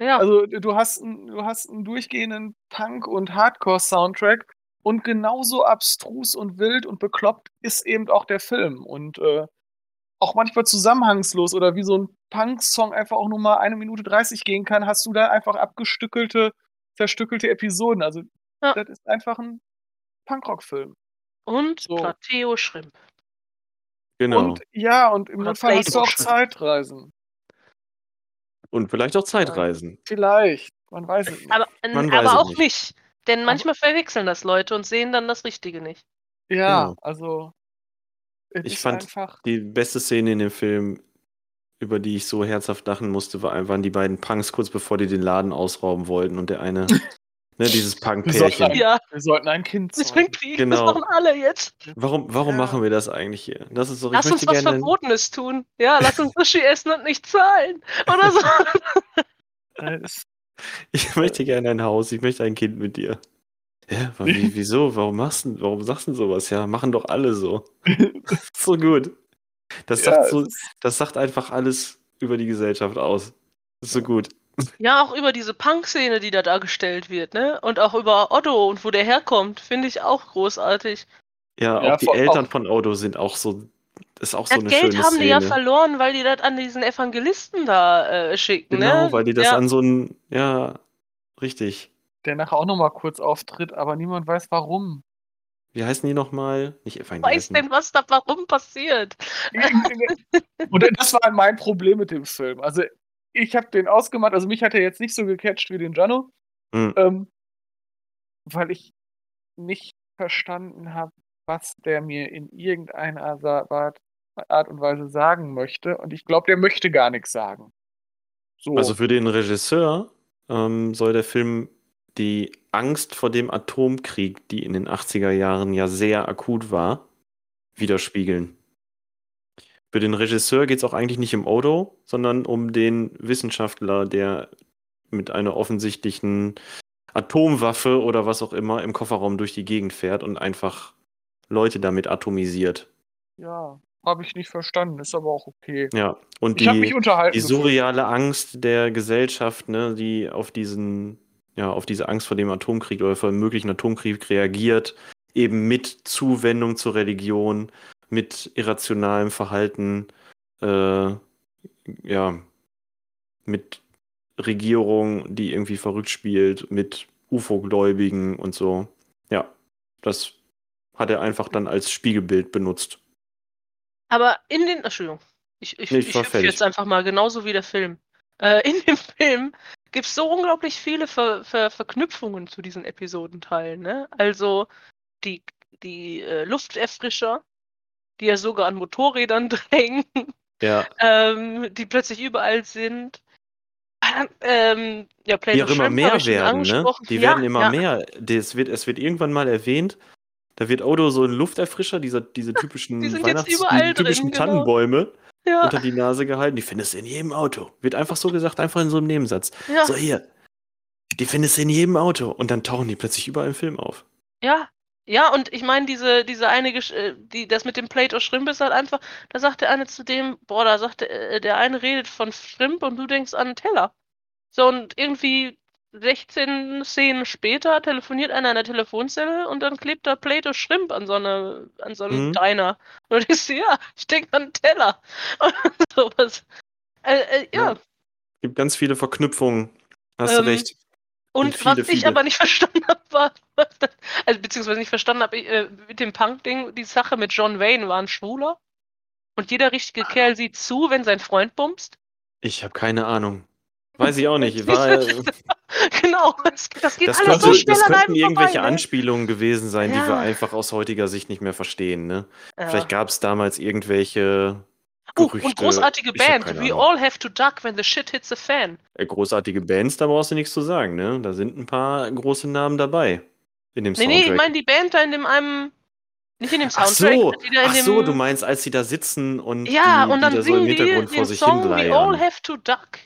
Ja, Also du hast, einen- du hast einen durchgehenden Punk- und Hardcore-Soundtrack und genauso abstrus und wild und bekloppt ist eben auch der Film. Und äh, auch manchmal zusammenhangslos oder wie so ein Punk-Song einfach auch nur mal eine Minute 30 gehen kann, hast du da einfach abgestückelte, zerstückelte Episoden. Also Ja. das ist einfach ein Punkrock-Film. und so. Plateo Shrimp. Genau. Und, Und ja, und im Notfall hast du auch. Zeitreisen. vielleicht auch Zeitreisen. Vielleicht. Man weiß es nicht. Aber, Man weiß aber es auch nicht. nicht. Denn manchmal verwechseln das Leute und sehen dann das Richtige nicht. ja, genau. also. es Ich fand einfach. Die beste Szene in dem Film, über die ich so herzhaft lachen musste, war, waren die beiden Punks kurz bevor die den Laden ausrauben wollten und der eine, ne, dieses Punk-Pärchen. Ja. wir sollten ein Kind Das zeugen. kriegen, Genau. das machen alle jetzt. Warum, warum Ja. machen wir das eigentlich hier? Das ist so, Lass ich uns was gerne, Verbotenes tun. Ja, lass uns Sushi essen und nicht zahlen. Oder so. Äh, ich möchte gerne ein Haus, ich möchte ein Kind mit dir. Ja, wie, wieso? Warum machst du, warum sagst du sowas? Ja, machen doch alle so. so gut. Das ja, sagt so, das sagt einfach alles über die Gesellschaft aus. Das ist so gut. Ja, auch über diese Punk-Szene, die da dargestellt wird, ne? Und auch über Otto und wo der herkommt, finde ich auch großartig. Ja, Ja, auch die Eltern auch- von Odo sind auch so, ist auch so Das eine Geld schöne haben die ja Szene. verloren, weil die das an diesen Evangelisten da äh, schicken, Genau, ne? weil die das ja. an so ein, ja, richtig. der nachher auch nochmal kurz auftritt, aber niemand weiß warum. Wie heißen die nochmal? Nicht weiß Evangelisten. denn, was da warum passiert? Und das war mein Problem mit dem Film. Also ich habe den ausgemacht, also mich hat er jetzt nicht so gecatcht wie den Jano, Hm. ähm, weil ich nicht verstanden habe, was der mir in irgendeiner Art Art und Weise sagen möchte. Und ich glaube, der möchte gar nichts sagen. So. Also für den Regisseur ähm, soll der Film die Angst vor dem Atomkrieg, die in den 80er Jahren ja sehr akut war, widerspiegeln. Für den Regisseur geht es auch eigentlich nicht um Odo, sondern um den Wissenschaftler, der mit einer offensichtlichen Atomwaffe oder was auch immer im Kofferraum durch die Gegend fährt und einfach Leute damit atomisiert. Ja, habe ich nicht verstanden, ist aber auch okay. Ja, und Ich die, mich unterhalten. die surreale Angst der Gesellschaft, ne, die auf diesen, ja, auf diese Angst vor dem Atomkrieg oder vor dem möglichen Atomkrieg reagiert, eben mit Zuwendung zur Religion, mit irrationalem Verhalten, äh, ja, mit Regierung, die irgendwie verrückt spielt, mit UFO-Gläubigen und so. Ja, das hat er einfach dann als Spiegelbild benutzt. Aber in den. Entschuldigung. Ich, ich, Nee, ich ich, jetzt einfach mal genauso wie der Film. Äh, in dem Film gibt es so unglaublich viele Ver, Ver, Verknüpfungen zu diesen Episodenteilen. Ne? Also die, die äh, Lufterfrischer, die ja sogar an Motorrädern drängen, Ja, ähm, die plötzlich überall sind. Ähm, ja, die auch immer mehr werden, ne? Die ja, werden immer ja, mehr. Das wird, es wird irgendwann mal erwähnt, da wird Odo so ein Lufterfrischer, dieser, diese typischen Die Weihnachts-, die typischen drin, genau. Tannenbäume Ja, unter die Nase gehalten. Die findest du in jedem Auto. Wird einfach so gesagt, einfach in so einem Nebensatz. So hier, die findest du in jedem Auto. Und dann tauchen die plötzlich überall im Film auf. ja. Ja, und ich meine, diese, diese eine, Gesch- äh, die, das mit dem Plate of Shrimp ist halt einfach, da sagt der eine zu dem, boah, da sagt der, äh, der eine redet von Shrimp und du denkst an einen Teller. So, und irgendwie 16 Szenen später telefoniert einer an der Telefonzelle und dann klebt da Plate of Shrimp an so, eine, an so einem Mhm. Diner. Und denkst, dir, ja, ich denke an einen Teller. Und sowas. Äh, äh, ja. Ja. Gibt ganz viele Verknüpfungen. Hast Ähm, du recht. Und viele, was ich viele. aber nicht verstanden habe, war, das, also beziehungsweise nicht verstanden habe, äh, mit dem Punk-Ding, die Sache mit John Wayne war ein Schwuler. Und jeder richtige Kerl sieht zu, wenn sein Freund bumst. Ich habe keine Ahnung. Weiß ich auch nicht. War, genau, das, das geht das, alles könnte, so schnell das könnten irgendwelche vorbei, ne? Anspielungen gewesen sein, die wir Ja. einfach aus heutiger Sicht nicht mehr verstehen. Ne? Ja. Vielleicht gab es damals irgendwelche Uh, Gerüchte. und großartige Band. We Ahnung. all have to duck when the shit hits the fan. Äh, großartige Bands, da brauchst du nichts zu sagen. Ne? Da sind ein paar große Namen dabei in dem Nee, Soundtrack. nee, ich meine die Band da in dem einem. Nicht in dem Ach Soundtrack. so, die da in ach dem, so, du meinst, als sie da sitzen und Ja, die, und die dann da so im singen die Hintergrund den vor sich Song We all have to duck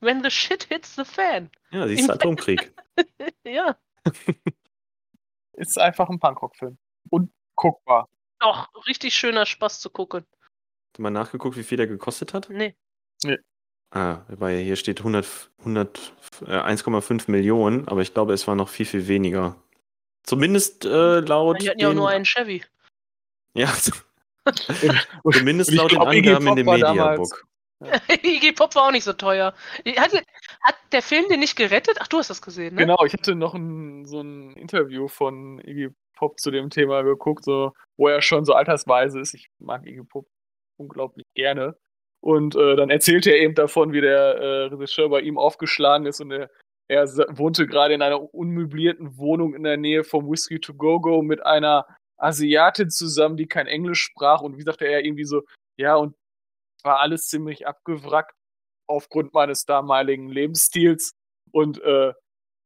when the shit hits the fan. Ja, siehst du, Atomkrieg. Ja. Ist einfach ein Punkrock-Film. Und guckbar. Doch, richtig schöner Spaß zu gucken. Hast du mal nachgeguckt, wie viel der gekostet hat? Nee. Ah, weil hier steht 100, 100, äh, 1,5 Millionen, aber ich glaube, es war noch viel, viel weniger. Zumindest äh, laut. Die hatten ja auch nur einen Chevy. Ja, zumindest laut den glaub, Iggy Angaben in dem war damals- Mediabook. Iggy Pop war auch nicht so teuer. Hat, hat der Film den nicht gerettet? Ach, du hast das gesehen, ne? Genau, ich hatte noch ein, so ein Interview von Iggy Pop zu dem Thema geguckt, so, wo er schon so altersweise ist. Ich mag Iggy Pop unglaublich gerne. Und äh, dann erzählte er eben davon, wie der äh, Regisseur bei ihm aufgeschlagen ist und er, er wohnte gerade in einer unmöblierten Wohnung in der Nähe vom Whiskey to Go Go mit einer Asiatin zusammen, die kein Englisch sprach. Und wie sagte er irgendwie so, ja, und war alles ziemlich abgewrackt aufgrund meines damaligen Lebensstils. Und äh,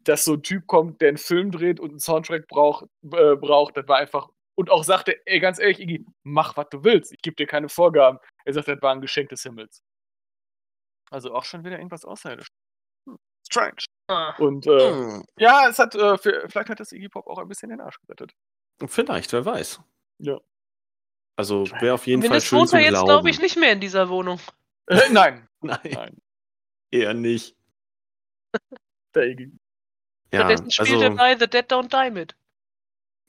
dass so ein Typ kommt, der einen Film dreht und einen Soundtrack braucht, äh, braucht, das war einfach. Und auch sagte, ey, ganz ehrlich, Iggy, mach, was du willst. Ich gebe dir keine Vorgaben. Er sagt, das war ein Geschenk des Himmels. Also auch schon wieder irgendwas außerirdisch. Hm, strange. Ah. Und äh, Hm, ja, es hat, äh, für, vielleicht hat das Iggy Pop auch ein bisschen den Arsch gerettet. Vielleicht, wer weiß. Ja. Also wäre auf jeden Fall schön wohnt er jetzt, glaube ich, nicht mehr in dieser Wohnung. Äh, nein, Nein, nein, eher nicht. der Iggy. Ja, Stattdessen spielt er also bei The Dead Don't Die mit.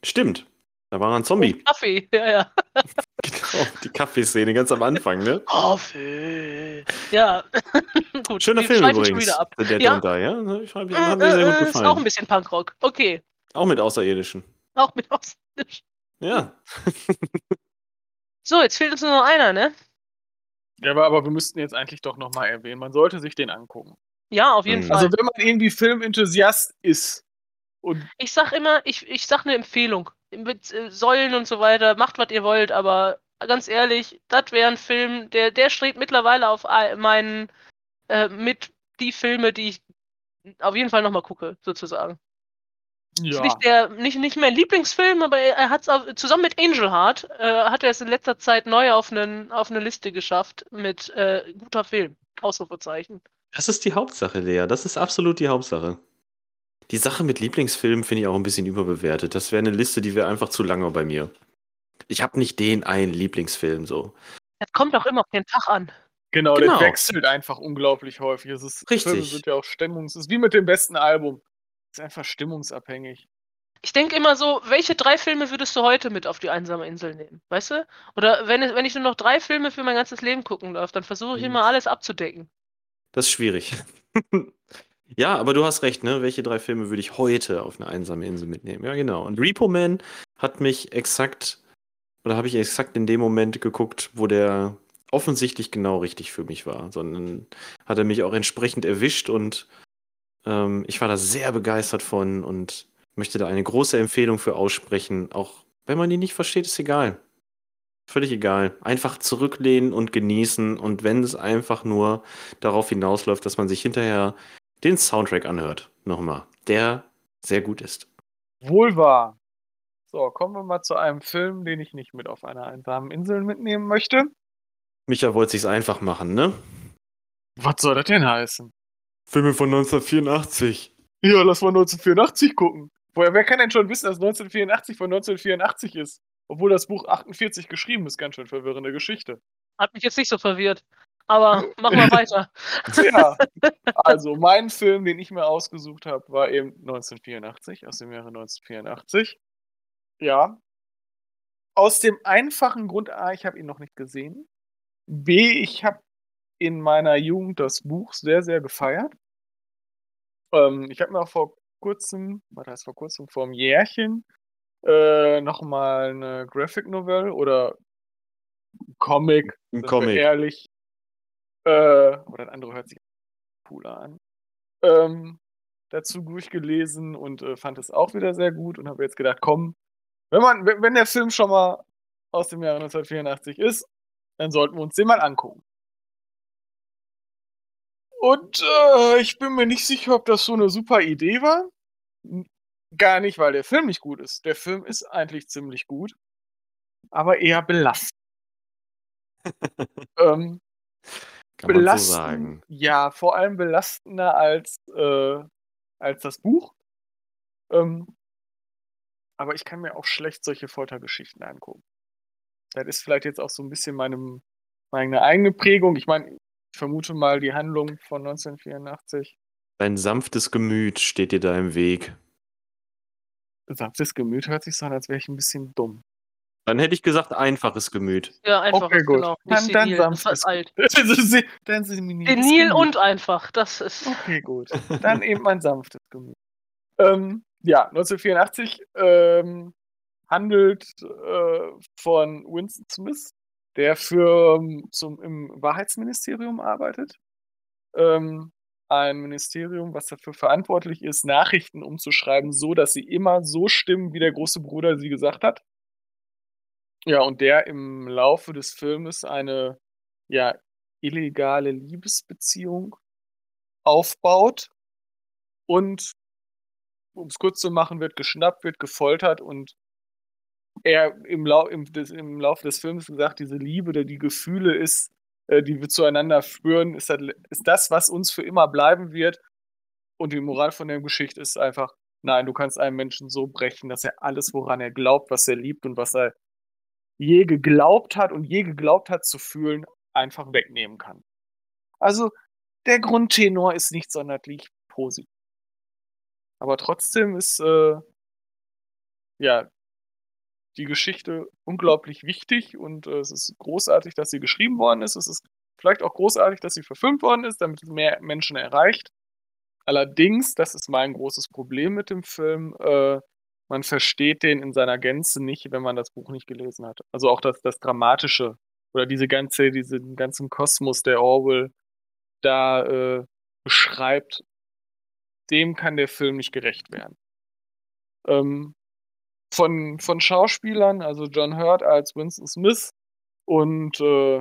stimmt. Da war er ein Zombie. Und Kaffee, ja, ja. Genau, die Kaffeeszene ganz am Anfang, ne? Kaffee. Ja. Gut, Schöner Film übrigens. wieder ab. The Dead Ja. Die, ja? Ich hab, Äh, hat mir sehr gut äh, Ist auch gefallen. ein bisschen Punkrock. Okay. Auch mit Außerirdischen. Auch mit Ausländisch. Ja. So, jetzt fehlt uns nur noch einer, ne? Ja, aber, aber wir müssten jetzt eigentlich doch nochmal erwähnen, man sollte sich den angucken. Ja, auf jeden Hm. Fall. Also wenn man irgendwie Filmenthusiast ist und ich sag immer, ich, ich sag eine Empfehlung. Mit äh, Säulen und so weiter, macht, was ihr wollt, aber ganz ehrlich, das wäre ein Film, der, der strebt mittlerweile auf meinen, äh, mit die Filme, die ich auf jeden Fall nochmal gucke, sozusagen. Ist Ja. nicht, der, nicht, nicht mein Lieblingsfilm, aber er, er hat es zusammen mit Angel Heart, äh, hat er es in letzter Zeit neu auf, einen, auf eine Liste geschafft mit äh, guter Film. Ausrufezeichen. Das ist die Hauptsache, Lea. Das ist absolut die Hauptsache. Die Sache mit Lieblingsfilmen finde ich auch ein bisschen überbewertet. Das wäre eine Liste, die wäre einfach zu lange bei mir. Ich habe nicht den einen Lieblingsfilm so. Das kommt auch immer auf den Tag an. Genau, Genau. der wechselt einfach unglaublich häufig. Es ist, Richtig. Filme sind ja auch Stimmungs... Es ist wie mit dem besten Album. Es ist einfach stimmungsabhängig. Ich denke immer so, welche drei Filme würdest du heute mit auf die einsame Insel nehmen? Weißt du? Oder wenn, wenn ich nur noch drei Filme für mein ganzes Leben gucken darf, dann versuche ich Hm. immer alles abzudecken. Das ist schwierig. ja, aber du hast recht, ne? Welche drei Filme würde ich heute auf eine einsame Insel mitnehmen? Ja, genau. Und Repo Man hat mich exakt, oder habe ich exakt in dem Moment geguckt, wo der offensichtlich genau richtig für mich war. Sondern hat er mich auch entsprechend erwischt und ähm, ich war da sehr begeistert von und möchte da eine große Empfehlung für aussprechen. Auch wenn man die nicht versteht, ist egal. Völlig egal. Einfach zurücklehnen und genießen. Und wenn es einfach nur darauf hinausläuft, dass man sich hinterher den Soundtrack anhört, nochmal, der sehr gut ist. Wohl wahr. So, kommen wir mal zu einem Film, den ich nicht mit auf einer einsamen Insel mitnehmen möchte. Micha wollte sich's einfach machen, ne? Was soll das denn heißen? Filme von 1984. Ja, lass mal 1984 gucken. Woher, wer kann denn schon wissen, dass 1984 von 1984 ist? Obwohl das Buch 48 geschrieben ist, ganz schön verwirrende Geschichte. Hat mich jetzt nicht so verwirrt. Aber machen wir weiter. Ja, also mein Film, den ich mir ausgesucht habe, war eben 1984, aus dem Jahre 1984. Ja. Aus dem einfachen Grund A, ich habe ihn noch nicht gesehen. B, ich habe in meiner Jugend das Buch sehr, sehr gefeiert. Ähm, ich habe mir auch vor kurzem, was heißt vor kurzem, vor einem Jährchen, äh, nochmal eine Graphic Novel oder Comic, Ein Comic. ehrlich. Äh, oder das andere hört sich cooler an. Ähm, dazu durchgelesen und äh, fand es auch wieder sehr gut und habe jetzt gedacht, komm, wenn man, wenn der Film schon mal aus dem Jahre 1984 ist, dann sollten wir uns den mal angucken. Und äh, ich bin mir nicht sicher, ob das so eine super Idee war. Gar nicht, weil der Film nicht gut ist. Der Film ist eigentlich ziemlich gut, aber eher belastend. ähm, Kann man so belastend, sagen. ja, vor allem belastender als, äh, als das Buch. Ähm, aber ich kann mir auch schlecht solche Foltergeschichten angucken. Das ist vielleicht jetzt auch so ein bisschen meinem, meine eigene Prägung. Ich meine, ich vermute mal die Handlung von 1984. Dein sanftes Gemüt steht dir da im Weg. Sanftes Gemüt hört sich so an, als wäre ich ein bisschen dumm. Dann hätte ich gesagt, einfaches Gemüt. Ja, einfach, Okay, gut. genau. Dann- Nicht dann senil, sanftes fast alt. Dann Senil und einfach, das ist. Okay, gut. Dann eben ein sanftes Gemüt. Ähm, ja, 1984 ähm, handelt äh, von Winston Smith, der für ähm, zum, im Wahrheitsministerium arbeitet. Ähm, ein Ministerium, was dafür verantwortlich ist, Nachrichten umzuschreiben, so dass sie immer so stimmen, wie der große Bruder sie gesagt hat. Ja, und der im Laufe des Filmes eine ja, illegale Liebesbeziehung aufbaut und, um es kurz zu machen, wird geschnappt, wird gefoltert und er im, Lau im, des, im Laufe des Films gesagt, diese Liebe oder die Gefühle ist, äh, die wir zueinander spüren, ist das, ist das, was uns für immer bleiben wird. Und die Moral von der Geschichte ist einfach, nein, du kannst einen Menschen so brechen, dass er alles, woran er glaubt, was er liebt und was er je geglaubt hat und je geglaubt hat zu fühlen, einfach wegnehmen kann. Also der Grundtenor ist nicht sonderlich positiv. Aber trotzdem ist äh, ja die Geschichte unglaublich wichtig und äh, es ist großartig, dass sie geschrieben worden ist. Es ist vielleicht auch großartig, dass sie verfilmt worden ist, damit es mehr Menschen erreicht. Allerdings, das ist mein großes Problem mit dem Film, äh, man versteht den in seiner Gänze nicht, wenn man das Buch nicht gelesen hat. Also auch das, das Dramatische oder diese ganze, diesen ganzen Kosmos, der Orwell da äh, beschreibt, dem kann der Film nicht gerecht werden. Ähm, von, von Schauspielern, also John Hurt als Winston Smith und äh,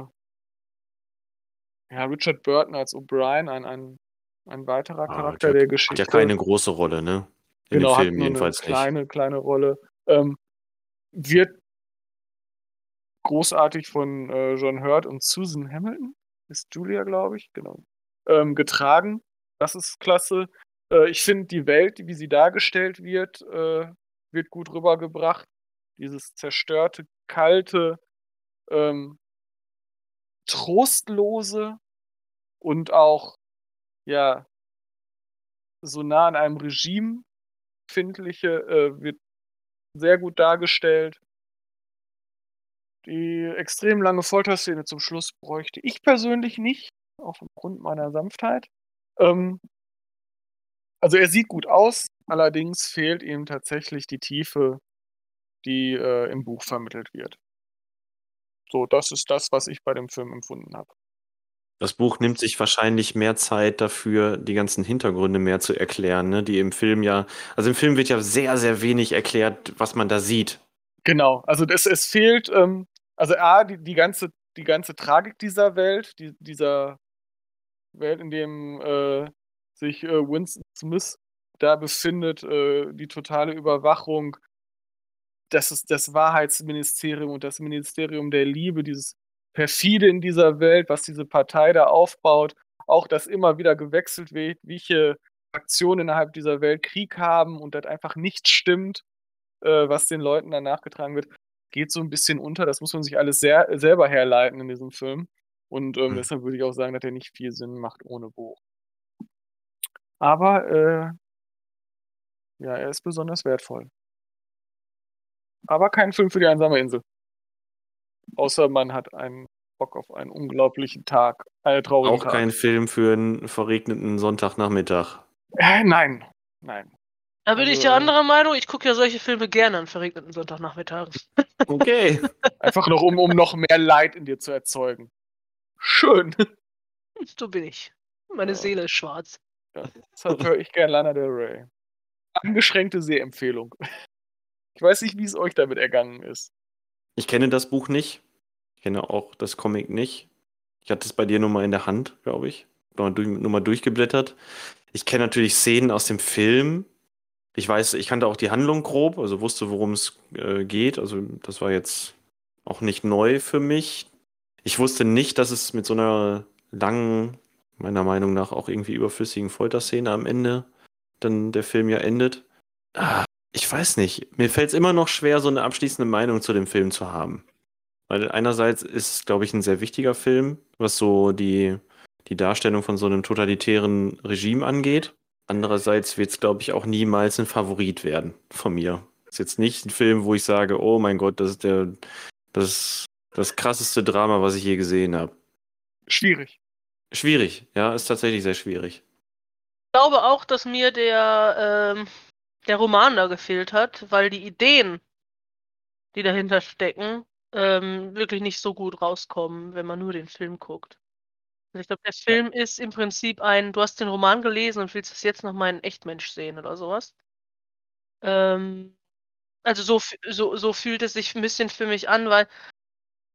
ja, Richard Burton als O'Brien, ein, ein, ein weiterer Ah, Charakter der Hat Geschichte. ja keine große Rolle, ne? In genau, dem hat Film nur eine jedenfalls nicht. kleine, kleine Rolle. Ähm, wird großartig von äh, John Hurt und Susan Hamilton, ist Julia, glaube ich, genau, ähm, getragen. Das ist klasse. Äh, ich finde die Welt, wie sie dargestellt wird, äh, wird gut rübergebracht. Dieses zerstörte, kalte, ähm, trostlose und auch, ja, so nah an einem Regime befindliche äh, wird sehr gut dargestellt. Die extrem lange Folterszene zum Schluss bräuchte ich persönlich nicht, auch aufgrund meiner Sanftheit. Ähm, also er sieht gut aus, allerdings fehlt ihm tatsächlich die Tiefe, die äh, im Buch vermittelt wird. So, das ist das, was ich bei dem Film empfunden habe. Das Buch nimmt sich wahrscheinlich mehr Zeit dafür, die ganzen Hintergründe mehr zu erklären, ne? Die im Film ja, also im Film wird ja sehr, sehr wenig erklärt, was man da sieht. Genau, also das, es fehlt, ähm, also A, die, die, ganze, die ganze Tragik dieser Welt, die, dieser Welt, in dem äh, sich äh, Winston Smith da befindet, äh, die totale Überwachung, das ist das Wahrheitsministerium und das Ministerium der Liebe, dieses perfide in dieser Welt, was diese Partei da aufbaut, auch dass immer wieder gewechselt wird, welche Fraktionen innerhalb dieser Welt Krieg haben und das einfach nicht stimmt, äh, was den Leuten dann nachgetragen wird, geht so ein bisschen unter. Das muss man sich alles sehr, selber herleiten in diesem Film. Und ähm, Hm. deshalb würde ich auch sagen, dass er nicht viel Sinn macht ohne Buch. Aber äh, ja, er ist besonders wertvoll. Aber kein Film für die einsame Insel. Außer man hat einen Bock auf einen unglaublichen Tag, einen traurigen Auch Tag. kein Film für einen verregneten Sonntagnachmittag. Äh, nein, nein. Da bin ich Also, ja anderer Meinung. Ich gucke ja solche Filme gerne an verregneten Sonntagnachmittagen. Okay. Einfach noch, um, um noch mehr Leid in dir zu erzeugen. Schön. So bin ich. Meine Ja. Seele ist schwarz. Deshalb höre ich gern Lana Del Rey. Angeschränkte Sehempfehlung. Ich weiß nicht, wie es euch damit ergangen ist. Ich kenne das Buch nicht. Ich kenne auch das Comic nicht. Ich hatte es bei dir nur mal in der Hand, glaube ich. Nur nur mal durchgeblättert. Ich kenne natürlich Szenen aus dem Film. Ich weiß, ich kannte auch die Handlung grob, also wusste, worum es äh, geht. Also das war jetzt auch nicht neu für mich. Ich wusste nicht, dass es mit so einer langen, meiner Meinung nach auch irgendwie überflüssigen Folterszene am Ende dann der Film ja endet. Ah, ich weiß nicht. Mir fällt es immer noch schwer, so eine abschließende Meinung zu dem Film zu haben. Weil einerseits ist es, glaube ich, ein sehr wichtiger Film, was so die, die Darstellung von so einem totalitären Regime angeht. Andererseits wird es, glaube ich, auch niemals ein Favorit werden von mir. Ist jetzt nicht ein Film, wo ich sage, oh mein Gott, das ist der, das, das krasseste Drama, was ich je gesehen habe. Schwierig. Schwierig, ja, ist tatsächlich sehr schwierig. Ich glaube auch, dass mir der, ähm, der Roman da gefehlt hat, weil die Ideen, die dahinter stecken, ähm, wirklich nicht so gut rauskommen, wenn man nur den Film guckt. Also ich glaube, der Film ist im Prinzip ein, du hast den Roman gelesen und willst es jetzt nochmal in Echtmensch sehen oder sowas. Ähm, also so, so, so fühlt es sich ein bisschen für mich an, weil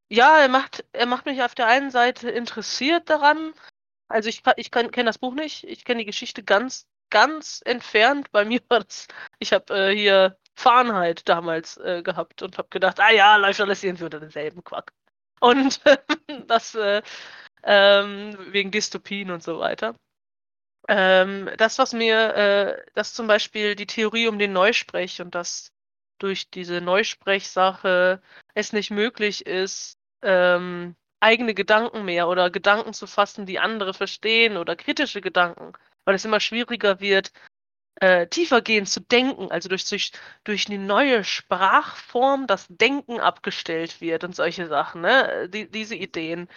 ja, er macht, er macht mich auf der einen Seite interessiert daran. Also ich, ich kenne das Buch nicht, ich kenne die Geschichte ganz, ganz entfernt. Bei mir war das, ich habe äh, hier Fahrenheit damals äh, gehabt und habe gedacht, ah ja, Life lässt ihn würde denselben Quack. Und das äh, ähm, wegen Dystopien und so weiter. Ähm, das, was mir, äh, das zum Beispiel die Theorie um den Neusprech und dass durch diese Neusprechsache es nicht möglich ist, ähm, eigene Gedanken mehr oder Gedanken zu fassen, die andere verstehen oder kritische Gedanken, weil es immer schwieriger wird, äh, tiefergehend zu denken, also durch, durch, durch eine neue Sprachform das Denken abgestellt wird und solche Sachen, ne? Die, diese Ideen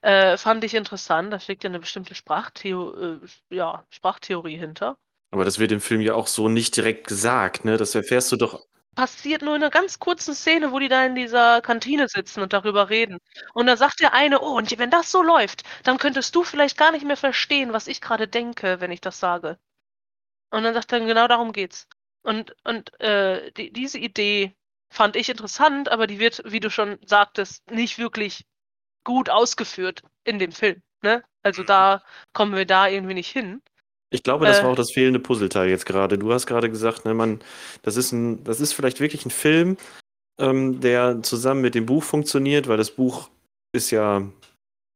äh, fand ich interessant. Da steckt ja eine bestimmte Sprachtheo äh, ja, Sprachtheorie hinter. Aber das wird im Film ja auch so nicht direkt gesagt, ne? Das erfährst du doch. Passiert nur in einer ganz kurzen Szene, wo die da in dieser Kantine sitzen und darüber reden. Und da sagt der eine, oh, und wenn das so läuft, dann könntest du vielleicht gar nicht mehr verstehen, was ich gerade denke, wenn ich das sage. Und dann sagt er, genau darum geht's. Und, und äh, die, diese Idee fand ich interessant, aber die wird, wie du schon sagtest, nicht wirklich gut ausgeführt in dem Film. Ne? Also da kommen wir da irgendwie nicht hin. Ich glaube, das Äh. war auch das fehlende Puzzleteil jetzt gerade. Du hast gerade gesagt, ne, man, das ist ein, das ist vielleicht wirklich ein Film, ähm, der zusammen mit dem Buch funktioniert, weil das Buch ist ja,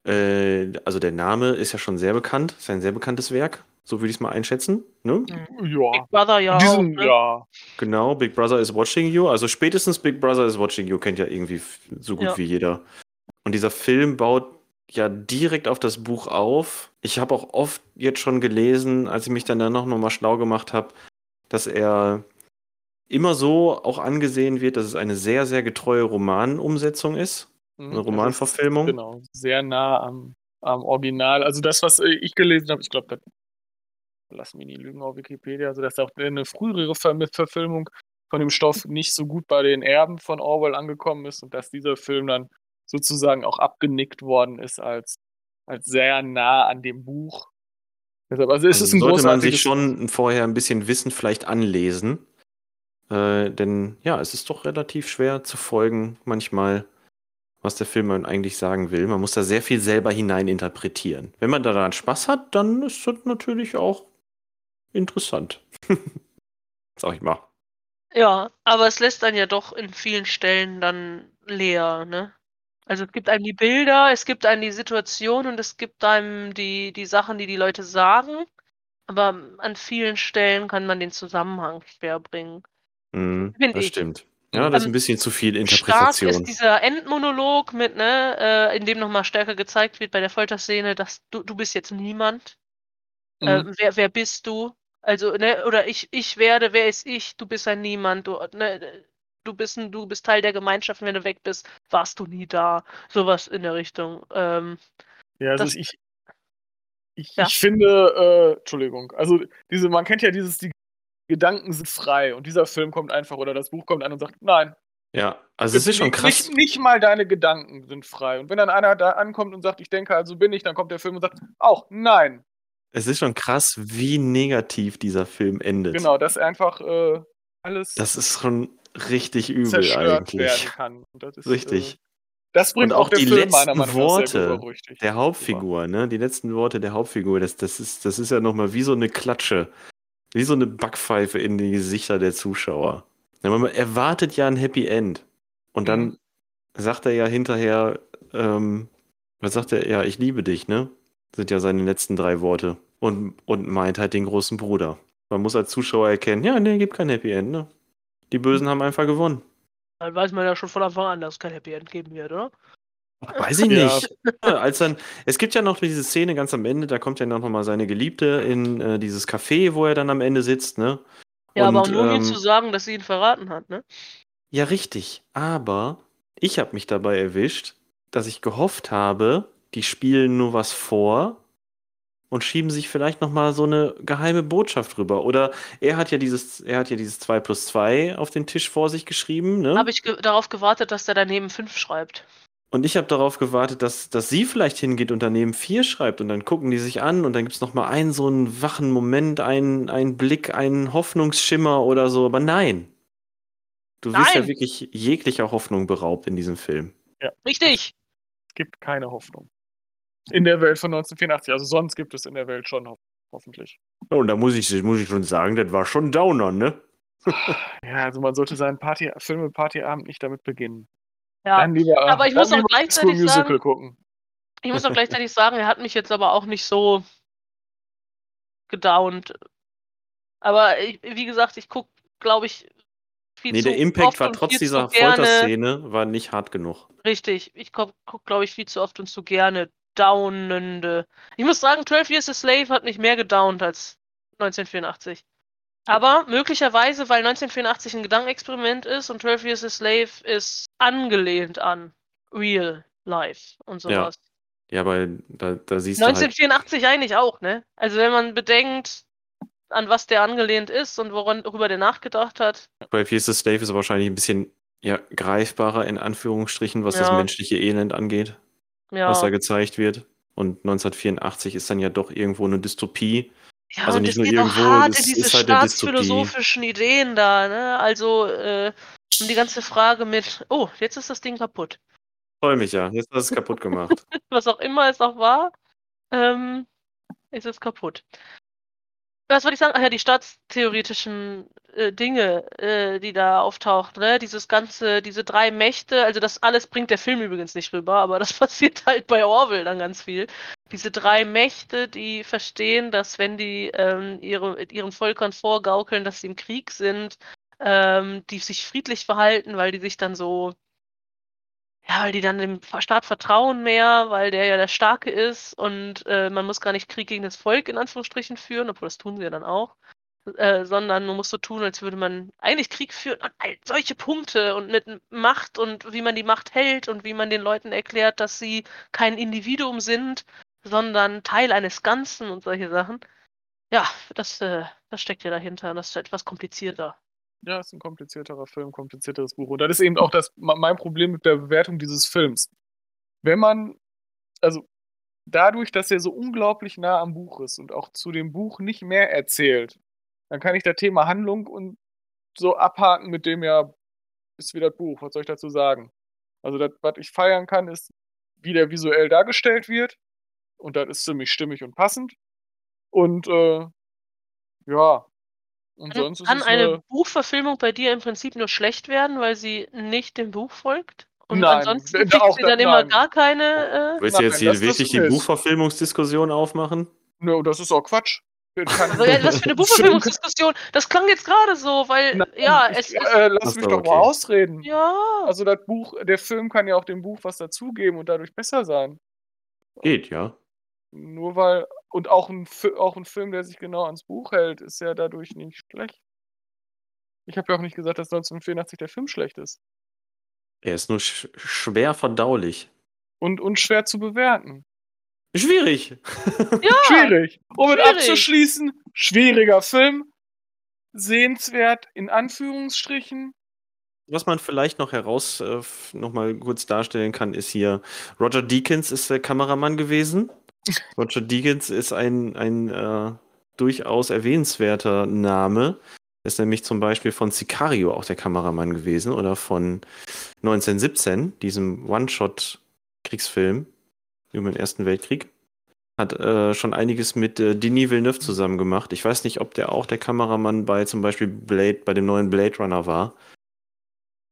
äh, also der Name ist ja schon sehr bekannt, ist ein sehr bekanntes Werk, so würde ich es mal einschätzen. Ne? Ja. Big Brother ja Diesen, auch. Ne? ja. Genau, Big Brother is watching you. Also spätestens Big Brother is watching you kennt ja irgendwie so gut Ja. wie jeder. Und dieser Film baut ja direkt auf das Buch auf. Ich habe auch oft jetzt schon gelesen, als ich mich dann da noch mal schlau gemacht habe, dass er immer so auch angesehen wird, dass es eine sehr, sehr getreue Romanumsetzung ist. Mhm. Eine Romanverfilmung. Ist, Genau, sehr nah am, am Original. Also das, was äh, ich gelesen habe, ich glaube, das lass mich nie lügen auf Wikipedia, also dass auch eine frühere Ver Verfilmung von dem Stoff nicht so gut bei den Erben von Orwell angekommen ist und dass dieser Film dann sozusagen auch abgenickt worden ist als, als sehr nah an dem Buch. Deshalb, also es Also ist ein sollte man sich schon vorher ein bisschen Wissen vielleicht anlesen. Äh, denn ja, es ist doch relativ schwer zu folgen manchmal, was der Film eigentlich sagen will. Man muss da sehr viel selber hineininterpretieren. Wenn man daran Spaß hat, dann ist das natürlich auch interessant. Sag ich mal. Ja, aber es lässt dann ja doch in vielen Stellen dann leer, ne? Also es gibt einem die Bilder, es gibt einem die Situation und es gibt einem die, die Sachen, die die Leute sagen. Aber an vielen Stellen kann man den Zusammenhang schwer bringen. Mhm, das ich. stimmt. Ja, das ist Ähm, ein bisschen zu viel Stark Interpretation. ist dieser Endmonolog mit, ne, äh, in dem nochmal stärker gezeigt wird bei der Folterszene, dass du, du bist jetzt niemand. Äh, Mhm. wer, wer bist du? Also, ne, oder ich, ich werde, wer ist ich? Du bist ein Niemand, du, ne, du bist ein, du bist Teil der Gemeinschaft, und wenn du weg bist, warst du nie da. Sowas in der Richtung. Ähm, Ja, also Das- ich, ich, Ja. ich finde, äh, Entschuldigung, also diese, man kennt ja dieses, die Gedanken sind frei und dieser Film kommt einfach oder das Buch kommt an und sagt, nein, Ja, also es ist schon krass. Nicht, nicht mal deine Gedanken sind frei. Und wenn dann einer da ankommt und sagt, ich denke, also bin ich, dann kommt der Film und sagt, auch nein. Es ist schon krass, wie negativ dieser Film endet. Genau, dass einfach äh, alles Das ist schon richtig übel eigentlich. kann. Und das ist, Richtig. Äh, das bringt Und auch, auch der die Film letzten Worte. Der Hauptfigur, ne? Die letzten Worte der Hauptfigur, das, das, ist, das ist ja nochmal wie so eine Klatsche. Wie so eine Backpfeife in die Gesichter der Zuschauer. Man erwartet ja ein Happy End. Und dann Mhm. sagt er ja hinterher, ähm, was sagt er? Ja, ich liebe dich, ne? Sind ja seine letzten drei Worte. Und, und meint halt den großen Bruder. Man muss als Zuschauer erkennen, ja, nee, gibt kein Happy End, ne? Die Bösen haben einfach gewonnen. dann weiß man ja schon von Anfang an, dass es kein Happy End geben wird, oder? Weiß ich nicht. Ja, als dann, es gibt ja noch diese Szene ganz am Ende, da kommt ja noch mal seine Geliebte in äh, dieses Café, wo er dann am Ende sitzt, ne? Ja, aber Und, nur um ihm ähm, zu sagen, dass sie ihn verraten hat, ne? Ja, richtig. Aber ich habe mich dabei erwischt, dass ich gehofft habe, die spielen nur was vor und schieben sich vielleicht noch mal so eine geheime Botschaft rüber. Oder er hat ja dieses, er hat ja dieses 2 plus 2 auf den Tisch vor sich geschrieben, ne? Habe ich ge darauf gewartet, dass der daneben 5 schreibt. Und ich habe darauf gewartet, dass, dass sie vielleicht hingeht und daneben vier schreibt und dann gucken die sich an und dann gibt es nochmal einen so einen wachen Moment, einen, einen Blick, einen Hoffnungsschimmer oder so. Aber nein. Du wirst ja wirklich jeglicher Hoffnung beraubt in diesem Film. Richtig! Es gibt keine Hoffnung. In der Welt von 1984. Also sonst gibt es in der Welt schon Hoffnung, hoffentlich. Und da muss ich, muss ich schon sagen, das war schon Downer, ne? Ja, also man sollte seinen Party, Filme-Partyabend nicht damit beginnen. Ja. Dann lieber, Aber ich dann muss auch gleichzeitig sagen- gucken. Ich muss auch gleichzeitig sagen, er hat mich jetzt aber auch nicht so gedownt. Aber ich, wie gesagt, ich gucke, glaube ich, viel Nee, zu der Impact oft war und trotz dieser Folterszene war nicht hart genug. Richtig, ich gucke, guck, glaube ich, viel zu oft und zu gerne downende. Ich muss sagen, 12 Years a Slave hat mich mehr gedownt als 1984. Aber möglicherweise, weil 1984 ein Gedankenexperiment ist und 12 Years a Slave ist angelehnt an Real Life und Ja. sowas. Ja, aber da, da siehst du halt, 1984 eigentlich auch, ne? Also wenn man bedenkt, an was der angelehnt ist und woran, worüber der nachgedacht hat. bei Fierce the Slave ist er wahrscheinlich ein bisschen ja, greifbarer in Anführungsstrichen, was das Ja. menschliche Elend angeht. Ja, was da gezeigt wird. Und 1984 ist dann ja doch irgendwo eine Dystopie. ja also und nicht es nur geht auch irgendwo, hart das in diese halt staatsphilosophischen Ideen da, ne? Also äh, die ganze Frage mit, oh, jetzt ist das Ding kaputt. Freue mich ja. Jetzt hast du es kaputt gemacht. Was auch immer es auch war, ähm, ist es kaputt. Was wollte ich sagen? Ach ja, die staatstheoretischen äh, Dinge, äh, die da auftauchen, ne? Dieses ganze, diese drei Mächte, also das alles bringt der Film übrigens nicht rüber, aber das passiert halt bei Orwell dann ganz viel. Diese drei Mächte, die verstehen, dass wenn die ähm, ihre, ihren Völkern vorgaukeln, dass sie im Krieg sind, ähm, die sich friedlich verhalten, weil die sich dann so ja, weil die dann dem Staat vertrauen mehr, weil der ja der Starke ist und äh, man muss gar nicht Krieg gegen das Volk in Anführungsstrichen führen, obwohl das tun sie ja dann auch, äh, sondern man muss so tun, als würde man eigentlich Krieg führen und solche Punkte und mit Macht und wie man die Macht hält und wie man den Leuten erklärt, dass sie kein Individuum sind, sondern Teil eines Ganzen und solche Sachen. Ja, das, äh, das steckt ja dahinter und das ist etwas komplizierter. Ja, ist ein komplizierterer Film, komplizierteres Buch. Und das ist eben auch das, mein Problem mit der Bewertung dieses Films. Wenn man, also dadurch, dass er so unglaublich nah am Buch ist und auch zu dem Buch nicht mehr erzählt, dann kann ich das Thema Handlung und so abhaken mit dem ja, ist wieder das Buch, was soll ich dazu sagen? Also das, was ich feiern kann, ist, wie der visuell dargestellt wird. Und das ist ziemlich stimmig und passend. Und äh, ja, und Kann, sonst ist kann es eine eine, Buchverfilmung bei dir im Prinzip nur schlecht werden, weil sie nicht dem Buch folgt? Und Nein, ansonsten kriegt sie da- dann immer nein. gar keine. Äh, Willst du jetzt hier wirklich die. Buchverfilmungsdiskussion aufmachen? Nö, das ist auch Quatsch. Also, ja, was für eine Buchverfilmungsdiskussion? Das klang jetzt gerade so, weil Nein, ja, ich, es ist. äh, lass mich doch okay. mal ausreden. Ja, Also das Buch, der Film kann ja auch dem Buch was dazugeben und dadurch besser sein. Geht, ja. Nur weil, und auch ein, auch ein Film, der sich genau ans Buch hält, ist ja dadurch nicht schlecht. Ich habe ja auch nicht gesagt, dass 1984 der Film schlecht ist. Er ist nur sch schwer verdaulich. Und, und schwer zu bewerten. Schwierig. ja. Schwierig. Um schwierig. abzuschließen, schwieriger Film. Sehenswert in Anführungsstrichen. Was man vielleicht noch heraus äh, noch mal kurz darstellen kann, ist hier Roger Deakins ist der Kameramann gewesen. Roger Deakins ist ein, ein äh, durchaus erwähnenswerter Name. Er ist nämlich zum Beispiel von Sicario auch der Kameramann gewesen oder von 1917, diesem One-Shot-Kriegsfilm über den Ersten Weltkrieg. Hat äh, schon einiges mit äh, Denis Villeneuve zusammen gemacht. Ich weiß nicht, ob der auch der Kameramann bei zum Beispiel Blade, bei dem neuen Blade Runner war.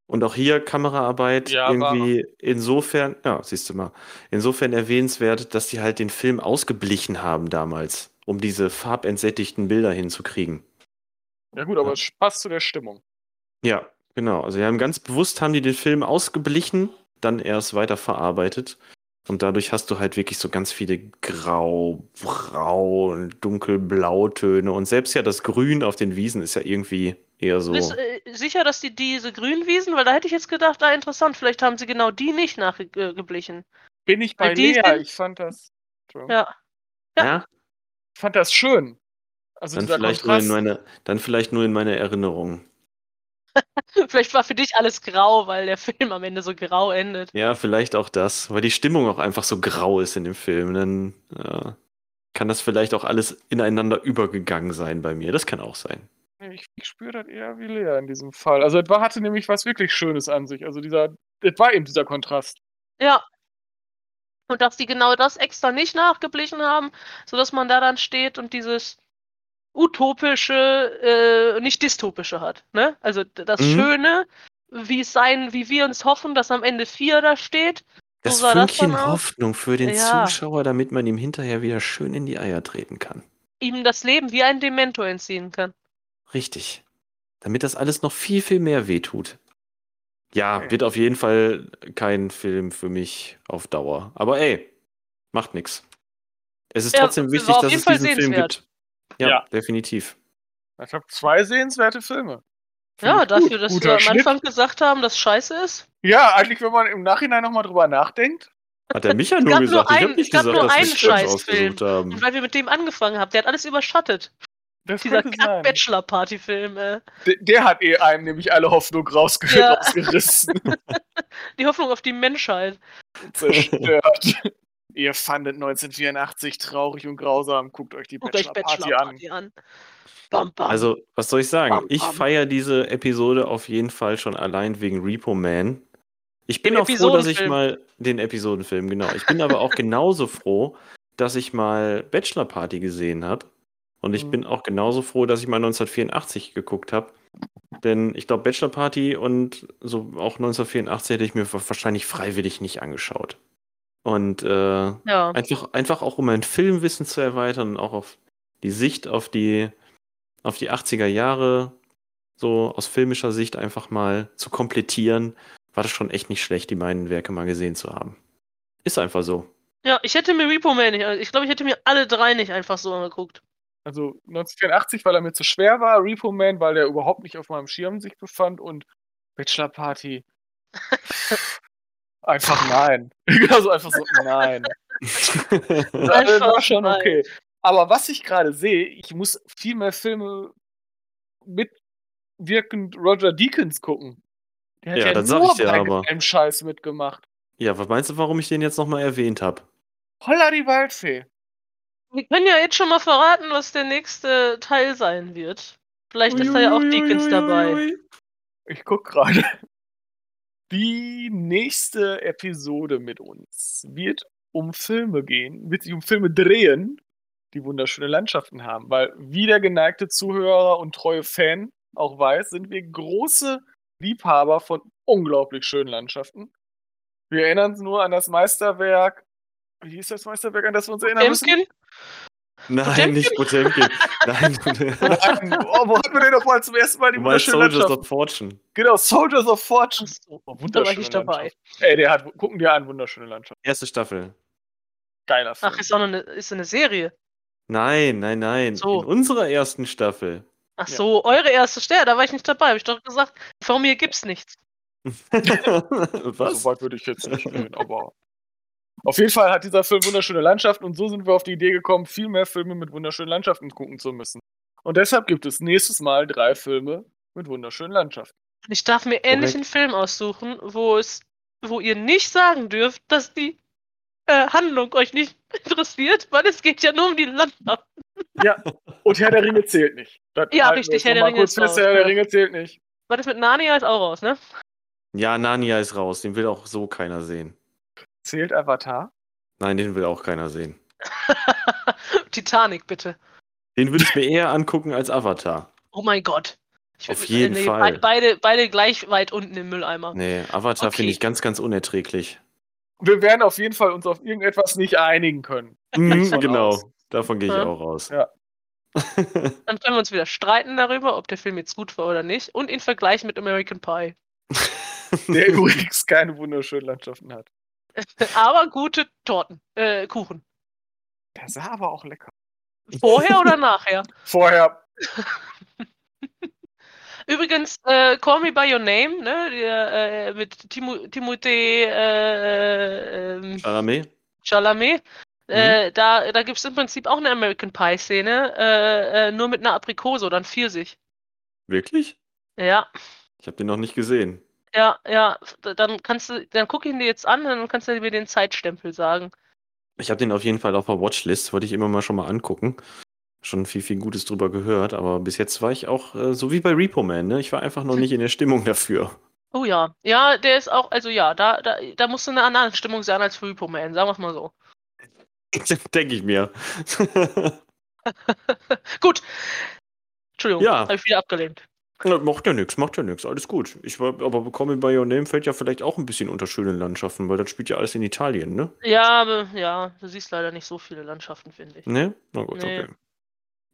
Und auch hier Kameraarbeit Ja, war irgendwie insofern, ja, siehst du mal, insofern erwähnenswert, dass die halt den Film ausgeblichen haben damals, um diese farbentsättigten Bilder hinzukriegen. Ja gut, aber Ja. es passt zu der Stimmung. Ja, genau. Also, haben ganz bewusst haben die den Film ausgeblichen, dann erst weiterverarbeitet. Und dadurch hast du halt wirklich so ganz viele Grau, Braun, Dunkelblautöne. Und selbst ja das Grün auf den Wiesen ist ja irgendwie eher so. Bist äh, sicher, dass die diese Grünwiesen, weil da hätte ich jetzt gedacht, ah, interessant, vielleicht haben sie genau die nicht nachgeblichen. Bin ich bei Weil die Lea. sind- Ich fand das. Entschuldigung. Ja. Ja, Ich fand das schön. Also dann vielleicht, nur in meine, dann vielleicht nur in meiner Erinnerung. Vielleicht war für dich alles grau, weil der Film am Ende so grau endet. Ja, vielleicht auch das, weil die Stimmung auch einfach so grau ist in dem Film. Dann äh, kann das vielleicht auch alles ineinander übergegangen sein bei mir. Das kann auch sein. Ich, spüre das eher wie Lea in diesem Fall. Also es war, hatte nämlich was wirklich Schönes an sich. Also dieser, es war eben dieser Kontrast. Ja. Und dass die genau das extra nicht nachgeblichen haben, sodass man da dann steht und dieses utopische, äh, nicht dystopische hat. Ne? Also das Mhm. Schöne, wie es sein, wie wir uns hoffen, dass am Ende vier da steht. Das das Fünkchen aus. Hoffnung für den Ja. Zuschauer, damit man ihm hinterher wieder schön in die Eier treten kann. ihm das Leben wie ein Dementor entziehen kann. Richtig. Damit das alles noch viel, viel mehr wehtut. Ja, Okay. wird auf jeden Fall kein Film für mich auf Dauer. Aber ey, macht nix. Es ist Ja, trotzdem wichtig, dass es Fall diesen Film gibt. Ja, Ja. definitiv. Ich habe zwei sehenswerte Filme. Find Ja, ich dafür, gut. dass Guter wir am Schnitt. Anfang gesagt haben, dass scheiße ist. Ja, eigentlich, wenn man im Nachhinein nochmal drüber nachdenkt. Hat der Micha nur gab nur gesagt. ich einen- habe nicht gesagt, nur dass wir einen es selbst Scheißfilm. ausgesucht haben. Und weil wir mit dem angefangen haben, der hat alles überschattet. Das Dieser. Kack-Bachelor-Party-Film, äh. Der, der hat eh einem nämlich alle Hoffnung rausge Ja. rausgerissen Die Hoffnung auf die Menschheit. zerstört. Ihr fandet 1984 traurig und grausam. Guckt euch die Bachelor-Party an. Bachelor-Party an. Bam, bam. Also, was soll ich sagen? Bam, Ich feiere diese Episode auf jeden Fall schon allein wegen Repo Man. Ich bin Dem auch froh, dass ich mal den Episodenfilm, genau. Ich bin aber auch genauso froh, dass ich mal Bachelor Party gesehen habe. Und ich Mhm. bin auch genauso froh, dass ich mal 1984 geguckt habe. Denn ich glaube, Bachelor Party und so auch 1984 hätte ich mir wa- wahrscheinlich freiwillig nicht angeschaut. Und äh, Ja. einfach, einfach auch um mein Filmwissen zu erweitern und auch auf die Sicht auf die, auf die 80er Jahre, so aus filmischer Sicht einfach mal zu komplettieren, war das schon echt nicht schlecht, die beiden Werke mal gesehen zu haben. Ist einfach so. Ja, ich hätte mir Repo Man nicht. Ich glaube, ich hätte mir alle drei nicht einfach so angeguckt. Also 1984, weil er mir zu schwer war, Repo Man, weil der überhaupt nicht auf meinem Schirm sich befand und Bachelor Party. einfach nein. Also einfach so nein. Das war schon nein. okay. Aber was ich gerade sehe, ich muss viel mehr Filme mitwirkend Roger Deakins gucken. Der hat Ja, ja, dann sag ich dir aber. einem Scheiß mitgemacht. ja, was meinst du, warum ich den jetzt nochmal erwähnt habe? Holla die Waldfee. Wir können ja jetzt schon mal verraten, was der nächste Teil sein wird. Vielleicht ist da ja auch Deakins dabei. Ich guck gerade. Die nächste Episode mit uns wird um Filme gehen, wird sich um Filme drehen, die wunderschöne Landschaften haben. Weil, wie der geneigte Zuhörer und treue Fan auch weiß, sind wir große Liebhaber von unglaublich schönen Landschaften. Wir erinnern uns nur an das Meisterwerk. Wie hieß das Meisterwerk, an das wir uns erinnern müssen? Temkin? Nein, Potemkin? nicht Potemkin. Nein, Nein, oh, wo hatten wir denn doch mal zum ersten Mal die wunderschönen Soldiers Landschaften? of Fortune. Genau, Soldiers of Fortune. Oh, da war ich wunderschöne nicht dabei. Landschaft. Ey, der hat, gucken dir an, wunderschöne Landschaft. Erste Staffel. Geiler Film. Ach, ist auch eine, ist eine Serie. Nein, nein, nein. So. In unserer ersten Staffel. Ach Ja. so, eure erste Stelle, da war ich nicht dabei. Hab ich doch gesagt, vor mir gibt's nichts. Was? So weit würde ich jetzt nicht gehen, aber. Auf jeden Fall hat dieser Film wunderschöne Landschaften und so sind wir auf die Idee gekommen, viel mehr Filme mit wunderschönen Landschaften gucken zu müssen. Und deshalb gibt es nächstes Mal drei Filme mit wunderschönen Landschaften. Ich darf mir endlich einen Film aussuchen, wo es, wo ihr nicht sagen dürft, dass die äh, Handlung euch nicht interessiert, weil es geht ja nur um die Landschaft. Ja, und Herr der Ringe zählt nicht. Das Ja, richtig, Herr der Ringe kurz ist fest, raus, Herr der. Ringe zählt nicht. War das mit Narnia ist auch raus, ne? Ja, Narnia ist raus. Den will auch so keiner sehen. Zählt Avatar? Nein, den will auch keiner sehen. Titanic, bitte. Den würde ich mir eher angucken als Avatar. Oh mein Gott. Ich Auf jeden nee, Fall. be- Beide, beide gleich weit unten im Mülleimer. Nee, Avatar Okay. finde ich ganz, ganz unerträglich. Wir werden auf jeden Fall uns auf irgendetwas nicht einigen können. Mhm, genau, aus. davon gehe ich Ja. auch raus. Ja. Dann können wir uns wieder streiten darüber, ob der Film jetzt gut war oder nicht und ihn vergleichen mit American Pie. Der übrigens keine wunderschönen Landschaften hat. Aber gute Torten, äh, Kuchen. Der sah aber auch lecker. Vorher oder nachher? Vorher. Übrigens, äh, Call Me By Your Name, ne, der, äh, mit Timo, Timothée äh, ähm, Chalamet? Chalamet, äh, da, da gibt es im Prinzip auch eine American Pie-Szene, äh, äh, nur mit einer Aprikose oder einem Pfirsich. Wirklich? Ja, Ich habe den noch nicht gesehen. Ja, ja, dann kannst du, dann guck ihn dir jetzt an, dann kannst du mir den Zeitstempel sagen. Ich habe den auf jeden Fall auf der Watchlist, wollte ich immer mal schon mal angucken. Schon viel, viel Gutes drüber gehört, aber bis jetzt war ich auch, äh, so wie bei Repo Man, ne? Ich war einfach noch nicht in der Stimmung dafür. Oh ja, ja, der ist auch, also ja, da, da, da musst du eine andere Stimmung sein als für Repo Man, sagen wir es mal so. Denke ich mir. Gut. Entschuldigung, Ja. habe ich wieder abgelehnt. Macht ja nichts, macht ja nichts, alles gut. Ich war, aber Call Me By Your Name fällt ja vielleicht auch ein bisschen unter schöne Landschaften, weil das spielt ja alles in Italien, ne? Ja, aber, ja, du siehst leider nicht so viele Landschaften, finde ich. Ne? Na gut, Nee. okay.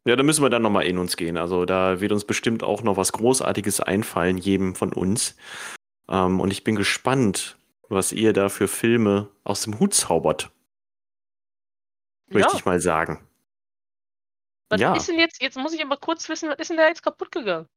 Ja, da müssen wir dann nochmal in uns gehen. Also da wird uns bestimmt auch noch was Großartiges einfallen, jedem von uns. Ähm, und ich bin gespannt, was ihr da für Filme aus dem Hut zaubert, möchte Ja, ich mal sagen. was ja. ist denn jetzt, jetzt muss ich aber kurz wissen, was ist denn da jetzt kaputt gegangen?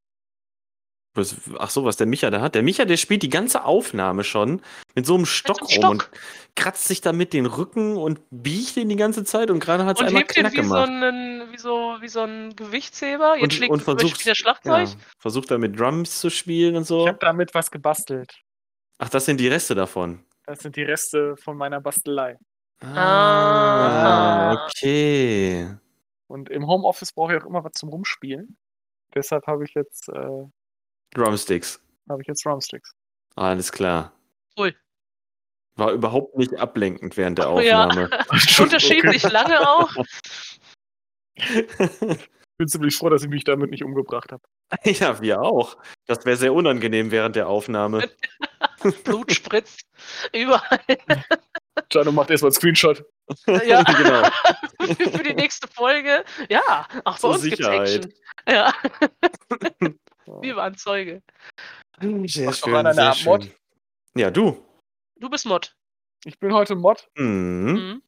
Was, ach so, was der Micha da hat. Der Micha, der spielt die ganze Aufnahme schon mit so einem Stock einem rum Stock. und kratzt sich damit den Rücken und biegt den die ganze Zeit und gerade hat es einmal knack wie so, gemacht. einen, wie, so, wie so ein Gewichtsheber. Jetzt Und- schlägt und versucht- wieder Schlagzeug. Ja, versucht er mit Drums zu spielen und Ich so. habe damit was gebastelt. Ach, das sind die Reste davon. Das sind die Reste von meiner Bastelei. Ah. okay. Und im Homeoffice brauche ich auch immer was zum Rumspielen. Deshalb habe ich jetzt, äh, Drumsticks. habe ich jetzt Drumsticks. Alles klar. Ui. War überhaupt nicht ablenkend während der Oh ja. Aufnahme. Unterschiedlich lange auch. Ich bin ziemlich froh, dass ich mich damit nicht umgebracht habe. ja, wir auch. Das wäre sehr unangenehm während der Aufnahme. Blut spritzt überall. Jano macht erstmal einen Screenshot. Ja. genau. Für die nächste Folge. Ja, auch bei Zur uns gibt's Sicherheit. Action. Ja, wir waren Zeuge. Sehr Macht doch einer eine Art Mod? Ja, du. Du bist Mod. Ich bin heute Mod. Mhm. Mhm.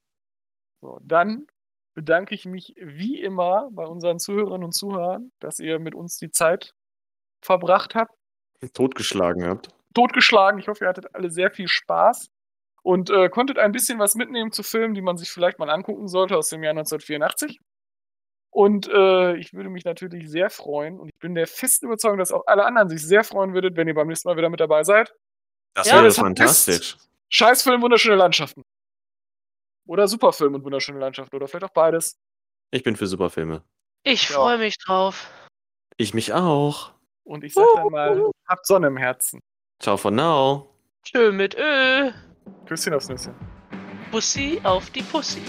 So, dann bedanke ich mich wie immer bei unseren Zuhörerinnen und Zuhörern, dass ihr mit uns die Zeit verbracht habt. Totgeschlagen habt. Totgeschlagen. Ich hoffe, ihr hattet alle sehr viel Spaß und äh, konntet ein bisschen was mitnehmen zu Filmen, die man sich vielleicht mal angucken sollte aus dem Jahr 1984. Und äh, ich würde mich natürlich sehr freuen und ich bin der festen Überzeugung, dass auch alle anderen sich sehr freuen würdet, wenn ihr beim nächsten Mal wieder mit dabei seid. Das Ja, wäre das fantastisch. Scheißfilm, wunderschöne Landschaften. Oder Superfilm und wunderschöne Landschaften. Oder vielleicht auch beides. Ich bin für Superfilme. Ich Ja. freue mich drauf. Ich mich auch. Und ich sag dann mal, habt Sonne im Herzen. Ciao for now. Tschö mit Ö. Küsschen aufs Nüsschen. Bussi auf die Pussy.